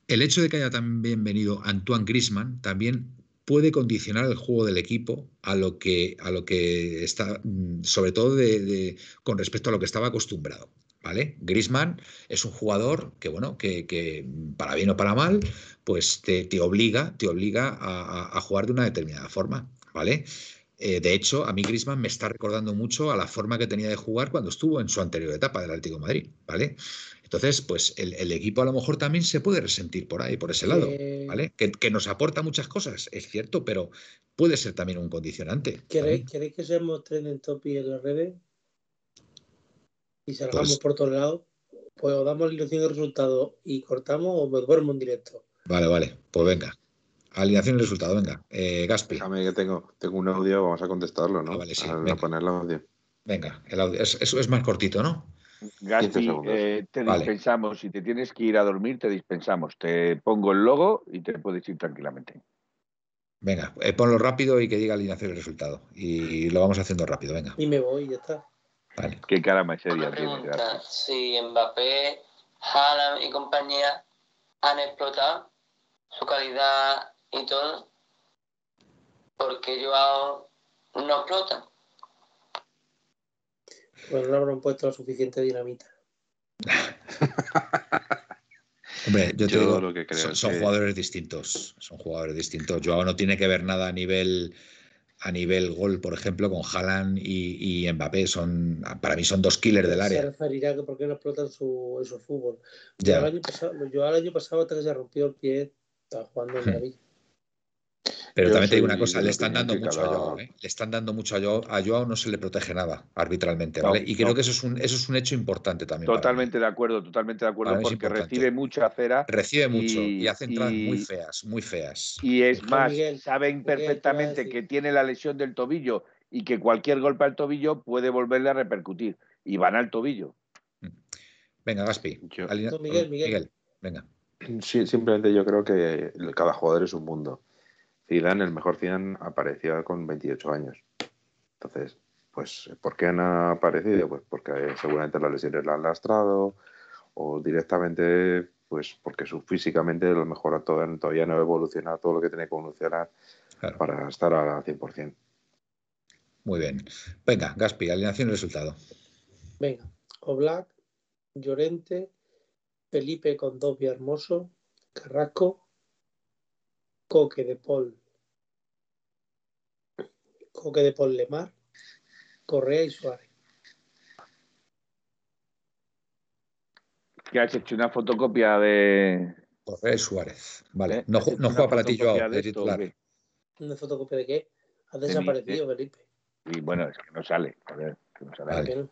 El hecho de que haya también venido Antoine Griezmann también puede condicionar el juego del equipo a lo que, a lo que está, mm, sobre todo de- con respecto a lo que estaba acostumbrado. ¿Vale? Grisman es un jugador que, bueno, que, para bien o para mal, pues te, obliga, te obliga a, jugar de una determinada forma, ¿vale? Eh, de hecho, a mí Grisman me está recordando mucho a la forma que tenía de jugar cuando estuvo en su anterior etapa del Atlético de Madrid, ¿vale? Entonces, pues el, equipo a lo mejor también se puede resentir por ahí, por ese lado, ¿vale? Que, nos aporta muchas cosas, es cierto, pero puede ser también un condicionante. ¿Queréis, que seamos en topi en las redes? y salgamos pues por todos lados, pues o damos alineación de resultado y cortamos o me duermo en directo. Vale, vale, pues venga. Alineación de resultado, venga. Eh, Gaspi. Déjame que tengo, tengo un audio, vamos a contestarlo, ¿no? Ah, vale, sí. A, poner el audio. Venga, el audio. Es, es más cortito, ¿no? Gaspi, eh, te dispensamos. Si te tienes que ir a dormir, te dispensamos. Te pongo el logo y te puedes ir tranquilamente. Venga, eh, ponlo rápido y que diga alineación de resultado. Y lo vamos haciendo rápido, venga. Y me voy, ya está. Qué cara más seria pregunta, si Mbappé, Haaland y compañía han explotado su calidad y todo, ¿por qué Joao no explota? Pues no habrán puesto suficiente dinamita. Hombre, yo, te digo, son, jugadores distintos. Son jugadores distintos. Joao no tiene que ver nada a nivel a nivel gol, por ejemplo, con Haaland y, Mbappé. Son, para mí son dos killers del área. Se referirá que por qué no explotan su, su fútbol. Yo, el año pasado, yo el año pasado, hasta que se rompió el pie, estaba jugando en Madrid. Pero también te digo una cosa, le están dando mucho a Joao, ¿eh? le están dando mucho a Joao, a Joao no se le protege nada arbitralmente, ¿vale? y creo que eso es un eso es un hecho importante también. Totalmente de acuerdo, totalmente de acuerdo, porque recibe mucha cera. Recibe mucho y, hace entradas muy feas, muy feas. Y es más, saben perfectamente que tiene la lesión del tobillo y que cualquier golpe al tobillo puede volverle a repercutir. Y van al tobillo. Mm. Venga, Gaspi. Miguel, Miguel. Venga. Sí, simplemente yo creo que cada jugador es un mundo. Zidane, el mejor Zidane, apareció con 28 años. Entonces, pues, ¿por qué no ha aparecido? Pues porque seguramente las lesiones la han lastrado o directamente, pues porque su, físicamente a lo mejor todavía no ha evolucionado todo lo que tiene que evolucionar para estar al 100%. Muy bien. Venga, Gaspi, alineación y resultado. Venga, Oblak, Llorente, Felipe con Dobia Hermoso, Carrasco, Coque de Paul, Coque de Paul Lemar, Correa y Suárez. ¿Qué has hecho una fotocopia de. Correa y Suárez. Vale. ¿Eh? No, no juega para ti, yo de titular. ¿Una fotocopia de qué? Ha desaparecido, Felipe. Y bueno, es que no sale. A ver, que no sale. Vale.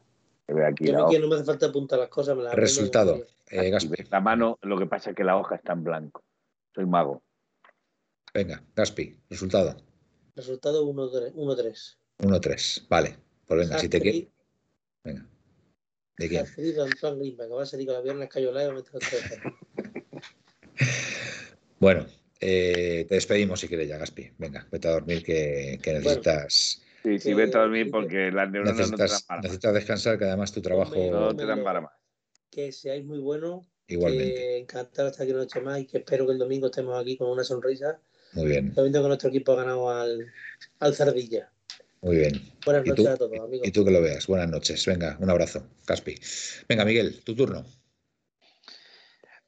Aquí yo no me hace falta apuntar las cosas. Me Resultado. Eh, la mano, lo que pasa es que la hoja está en blanco. Soy mago. Venga, Gaspi, resultado. Resultado 1-3. 1-3, vale. Pues venga, si te quieres. Venga. ¿De quién? que va a salir con la pierna escayolada y Bueno, eh, te despedimos si quieres ya, Gaspi. Venga, vete a dormir que, que necesitas. sí, sí, vete a dormir porque las neuronas necesitas, no te dan para Necesitas descansar, que además tu trabajo. No te dan para más. Que seáis muy buenos. Igualmente. Que encantado estar aquí una noche más y que espero que el domingo estemos aquí con una sonrisa muy bien. Sabiendo que nuestro equipo ha ganado al, al Cerdilla. Muy bien. Buenas noches a todos, amigos. Y tú que lo veas. Buenas noches. Venga, un abrazo, Caspi. Venga, Miguel, tu turno.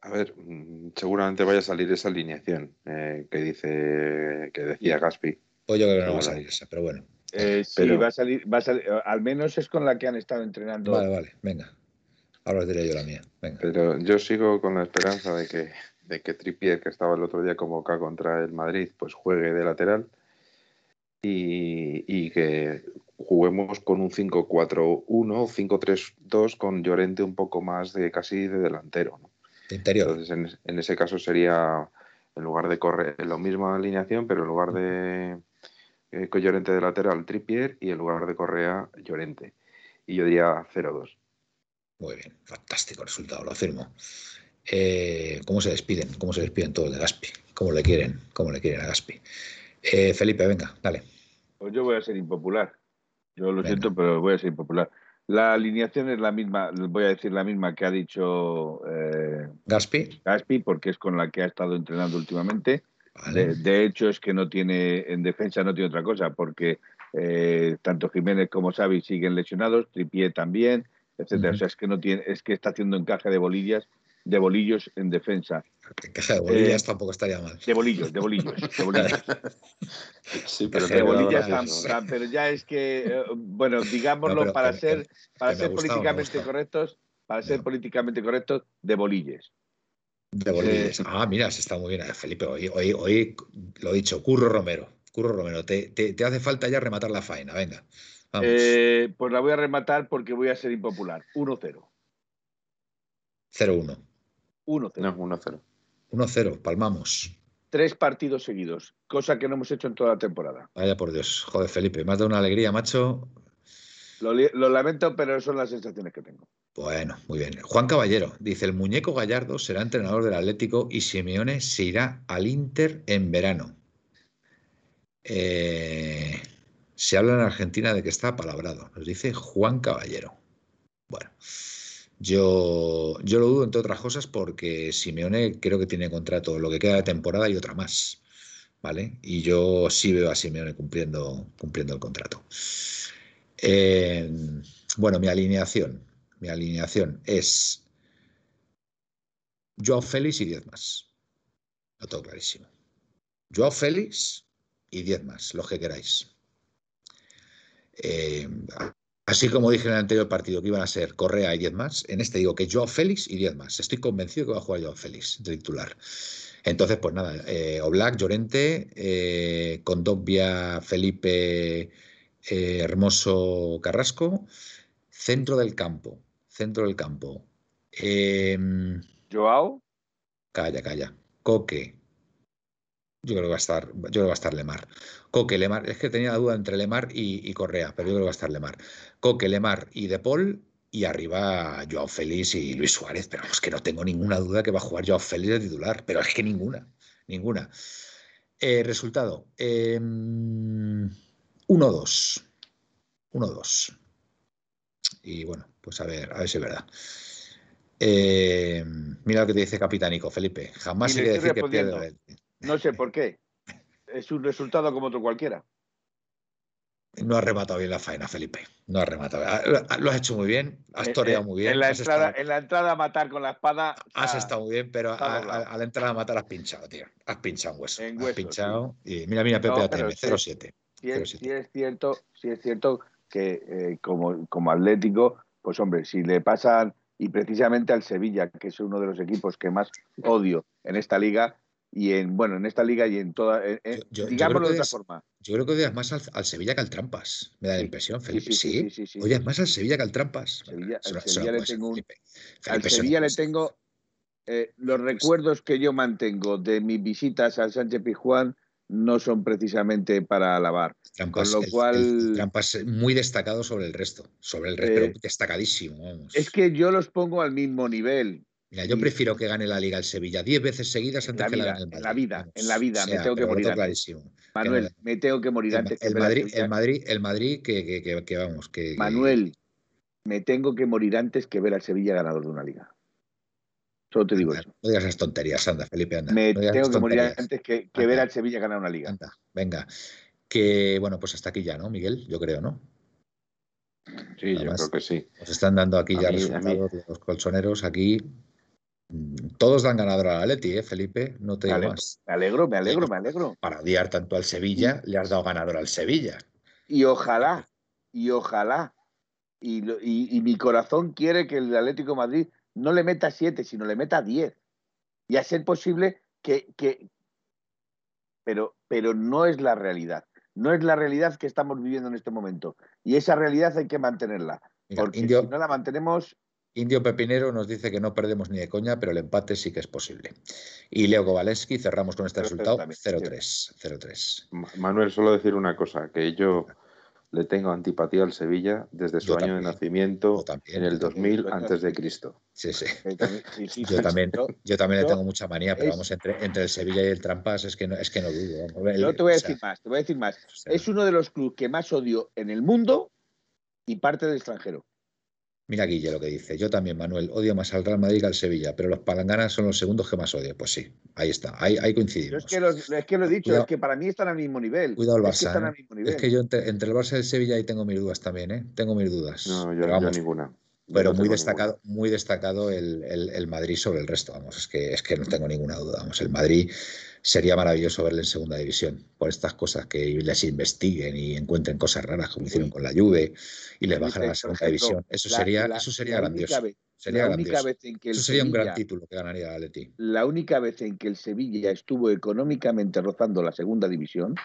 A ver, mm, seguramente vaya a salir esa alineación eh, que dice que decía Gaspi. Pues yo creo que no va a salir esa, pero bueno. Eh, sí, va a salir, va a salir, al menos es con la que han estado entrenando. Vale, vale, venga. Ahora os diré yo la mía. Venga. Pero yo sigo con la esperanza de que de que Trippier, que estaba el otro día convocado contra el Madrid, pues juegue de lateral y, que juguemos con un 5-4-1, 5-3-2 con Llorente un poco más de casi de delantero. interior. Entonces, en, ese caso sería, en lugar de correr, la misma alineación, pero en lugar de eh, con Llorente de lateral, Trippier y en lugar de Correa, Llorente. Y yo diría 0-2. Muy bien, fantástico resultado, lo afirmo. Eh, ¿Cómo se despiden? ¿Cómo se despiden todos de Gaspi? ¿Cómo le quieren? ¿Cómo le quieren a Gaspi? Eh, Felipe, venga, dale. Pues yo voy a ser impopular. Yo lo siento, pero voy a ser impopular. La alineación es la misma, voy a decir la misma que ha dicho eh, Gaspi. Gaspi, porque es con la que ha estado entrenando últimamente. De, hecho, es que no tiene, en defensa no tiene otra cosa, porque tanto Jiménez como Xavi siguen lesionados, Tripié también, etcétera. O sea, es que no tiene, es que está haciendo encaje de bolillas, de bolillos en defensa. Encaje de bolillas eh, tampoco estaría mal. De bolillos, de bolillos, de bolillos. sí, pero de bolillas, pero ya es que, eh, bueno, digámoslo para ser, para ser políticamente correctos, para ser políticamente correctos, de bolilles. De bolillas. ah, mira, se está muy bien, Felipe. Hoy, hoy, hoy lo he dicho, Curro Romero. Curro Romero, te, te, hace falta ya rematar la faena, venga. Eh, pues la voy a rematar porque voy a ser impopular. 1-0. 0-1. 1-0. 1-0. 1-0, palmamos. Tres partidos seguidos, cosa que no hemos hecho en toda la temporada. Vaya por Dios. Joder, Felipe, me has dado una alegría, macho. Lo, lo, lamento, pero son las sensaciones que tengo. Bueno, muy bien. Juan Caballero dice: el muñeco Gallardo será entrenador del Atlético y Simeone se irá al Inter en verano. Eh, se habla en Argentina de que está palabrado, nos dice Juan Caballero. Bueno, yo, yo lo dudo entre otras cosas porque Simeone creo que tiene contrato lo que queda de temporada y otra más. ¿Vale? Y yo sí veo a Simeone cumpliendo, cumpliendo el contrato. Eh, bueno, mi alineación. Mi alineación es Joao Félix y 10 más. Lo tengo clarísimo. Joao Félix, y 10 más, los que queráis. Eh, así como dije en el anterior partido que iban a ser Correa y 10 más, en este digo que Joao Félix y 10 más. Estoy convencido que va a jugar Joao Félix de titular. Entonces, pues nada, eh, Oblak, Llorente, eh, Felipe, eh, Hermoso, Carrasco, centro del campo, centro del campo. Em, Joao. Calla, calla. Coque, yo creo que va a estar, yo creo que va a estar Lemar. Coque, Lemar, es que tenía la duda entre Lemar y, Correa, pero yo creo que va a estar Lemar. Coque, Lemar y De Paul, y arriba Joao Félix y Luis Suárez, pero es que no tengo ninguna duda que va a jugar Joao Félix de titular, pero es que ninguna, ninguna. Eh, resultado, 1-2. 1-2. Y bueno, pues a ver, a ver si es verdad. Eh, mira lo que te dice Capitánico, Felipe. Jamás se decir que pierde. No sé por qué. Es un resultado como otro cualquiera. No has rematado bien la faena, Felipe. No has rematado. Ah, ah, lo has hecho muy bien, has eh, toreado eh, muy bien. En la, entrada, a matar con la espada. Has estado muy bien, pero a, la entrada a matar has pinchado, tío. Has pinchado un hueso. has pinchado. Y mira, mira, Pepe ATM, 0-7. Sí, es cierto, sí es cierto que eh, como, como Atlético, pues hombre, si le pasan, y precisamente al Sevilla, que es uno de los equipos que más odio en esta liga, y en bueno en esta liga y en toda digámoslo de otra forma yo creo que odias más al, Sevilla que al Trampas me da la impresión Felipe sí, sí, sí, odias más al Sevilla que al Trampas Sevilla, al Sevilla le tengo al Sevilla le tengo eh, los recuerdos que yo mantengo de mis visitas al Sánchez Pizjuán no son precisamente para alabar. Trampas, con lo cual. trampas muy destacado sobre el resto. Sobre el resto, pero eh, destacadísimo. Es que yo los pongo al mismo nivel. Mira, yo prefiero que gane la Liga el Sevilla diez veces seguidas antes que la gane el Madrid. En la vida, en la vida, me tengo que morir antes. Manuel, me tengo que morir antes. El, Madrid, el Madrid, el Madrid, que, que, vamos, que. Manuel, me tengo que morir antes que ver al Sevilla ganador de una liga. Solo te digo eso. No digas esas tonterías, anda, Felipe, anda. Me tengo que morir antes que, ver al Sevilla ganar una liga. Anda, venga. Que bueno, pues hasta aquí ya, ¿no, Miguel? Yo creo, ¿no? Sí, yo creo que sí. Nos están dando aquí ya resultados de los colchoneros. Aquí todos dan ganador al Atleti, ¿eh, Felipe? No te digo más. Me alegro, me alegro, me alegro. Para odiar tanto al Sevilla, le has dado ganador al Sevilla. Y ojalá, y ojalá. Y, mi corazón quiere que el Atlético Madrid no le meta siete, sino le meta diez. Y a ser posible que. Pero, pero no es la realidad. No es la realidad que estamos viviendo en este momento. Y esa realidad hay que mantenerla. porque si no la mantenemos, Indio Pepinero nos dice que no perdemos ni de coña, pero el empate sí que es posible. Y Leo Kowaleski, cerramos con este resultado 0-3. Manuel, solo decir una cosa, que yo le tengo antipatía al Sevilla desde su año de nacimiento en el 2000 antes de Cristo. Sí, sí. yo también, yo también le tengo mucha manía, pero vamos, entre, entre, el Sevilla y el Trampas es que no, es que no dudo. Yo te voy a decir más, te voy a decir más. es uno de los clubes que más odio en el mundo y parte del extranjero. Mira Guille lo que dice. Yo también, Manuel, odio más al Real Madrid que al Sevilla, pero los palanganas son los segundos que más odio. Pues sí, ahí está, ahí, coincidimos. Es que, es que, lo he dicho, es que para mí están al mismo nivel. Cuidado el Barça. ¿eh? Es que, yo entre, el Barça y el Sevilla ahí tengo mis dudas también, ¿eh? Tengo mis dudas. No, yo, no ninguna. pero muy destacado, muy destacado el, el, Madrid sobre el resto, vamos, es que, es que no tengo ninguna duda, vamos, el Madrid sería maravilloso verle en segunda división por estas cosas que les investiguen y encuentren cosas raras como hicieron con la Juve y les bajan a la segunda división. Eso sería, eso sería grandioso. sería grandioso. eso sería un gran título que ganaría el Atleti. La única vez en que el Sevilla estuvo económicamente rozando la segunda división,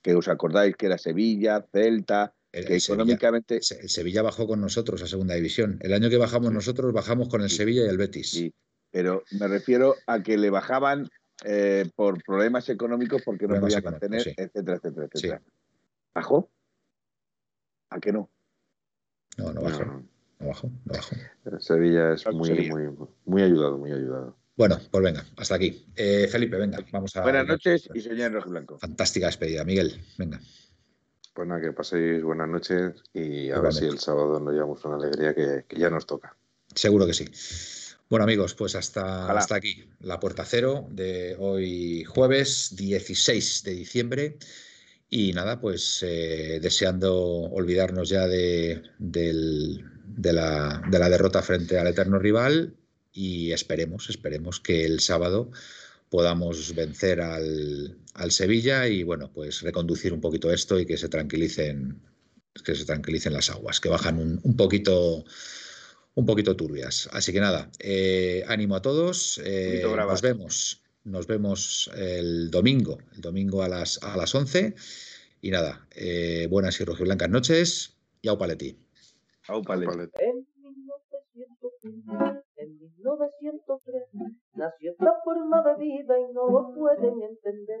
que os acordáis que era Sevilla, Celta, que económicamente. el Sevilla bajó con nosotros a segunda división. El año que bajamos nosotros, bajamos con el Sevilla y el Betis. Sí, pero me refiero a que le bajaban eh, por problemas económicos porque no podía mantener, etcétera, etcétera, etcétera. ¿Bajó? ¿A qué no? No, no bajó. No, bajó, no bajó. Sevilla es muy, muy, muy ayudado, muy ayudado. Bueno, pues venga, hasta aquí. Eh, Felipe, venga, vamos a. Buenas noches y señor Rojo Blanco. Fantástica despedida, Miguel, venga. Pues nada, que paséis buenas noches y a ver si el sábado nos llevamos una alegría que, que ya nos toca. Seguro que sí. Bueno amigos, pues hasta, hasta aquí. La puerta cero de hoy jueves 16 de diciembre. Y nada, pues eh, deseando olvidarnos ya de, la, de, la, derrota frente al eterno rival. Y esperemos, esperemos que el sábado podamos vencer al, al, Sevilla y bueno, pues reconducir un poquito esto y que se tranquilicen, que se tranquilicen las aguas, que bajan un, un poquito un poquito turbias. Así que nada, eh, ánimo a todos. Eh, nos vemos. Nos vemos el domingo, el domingo a las, a las 11. Y nada, eh, buenas y rojiblancas noches y au paleti. Au paleti. En 1903 nació esta forma de vida y no lo pueden entender.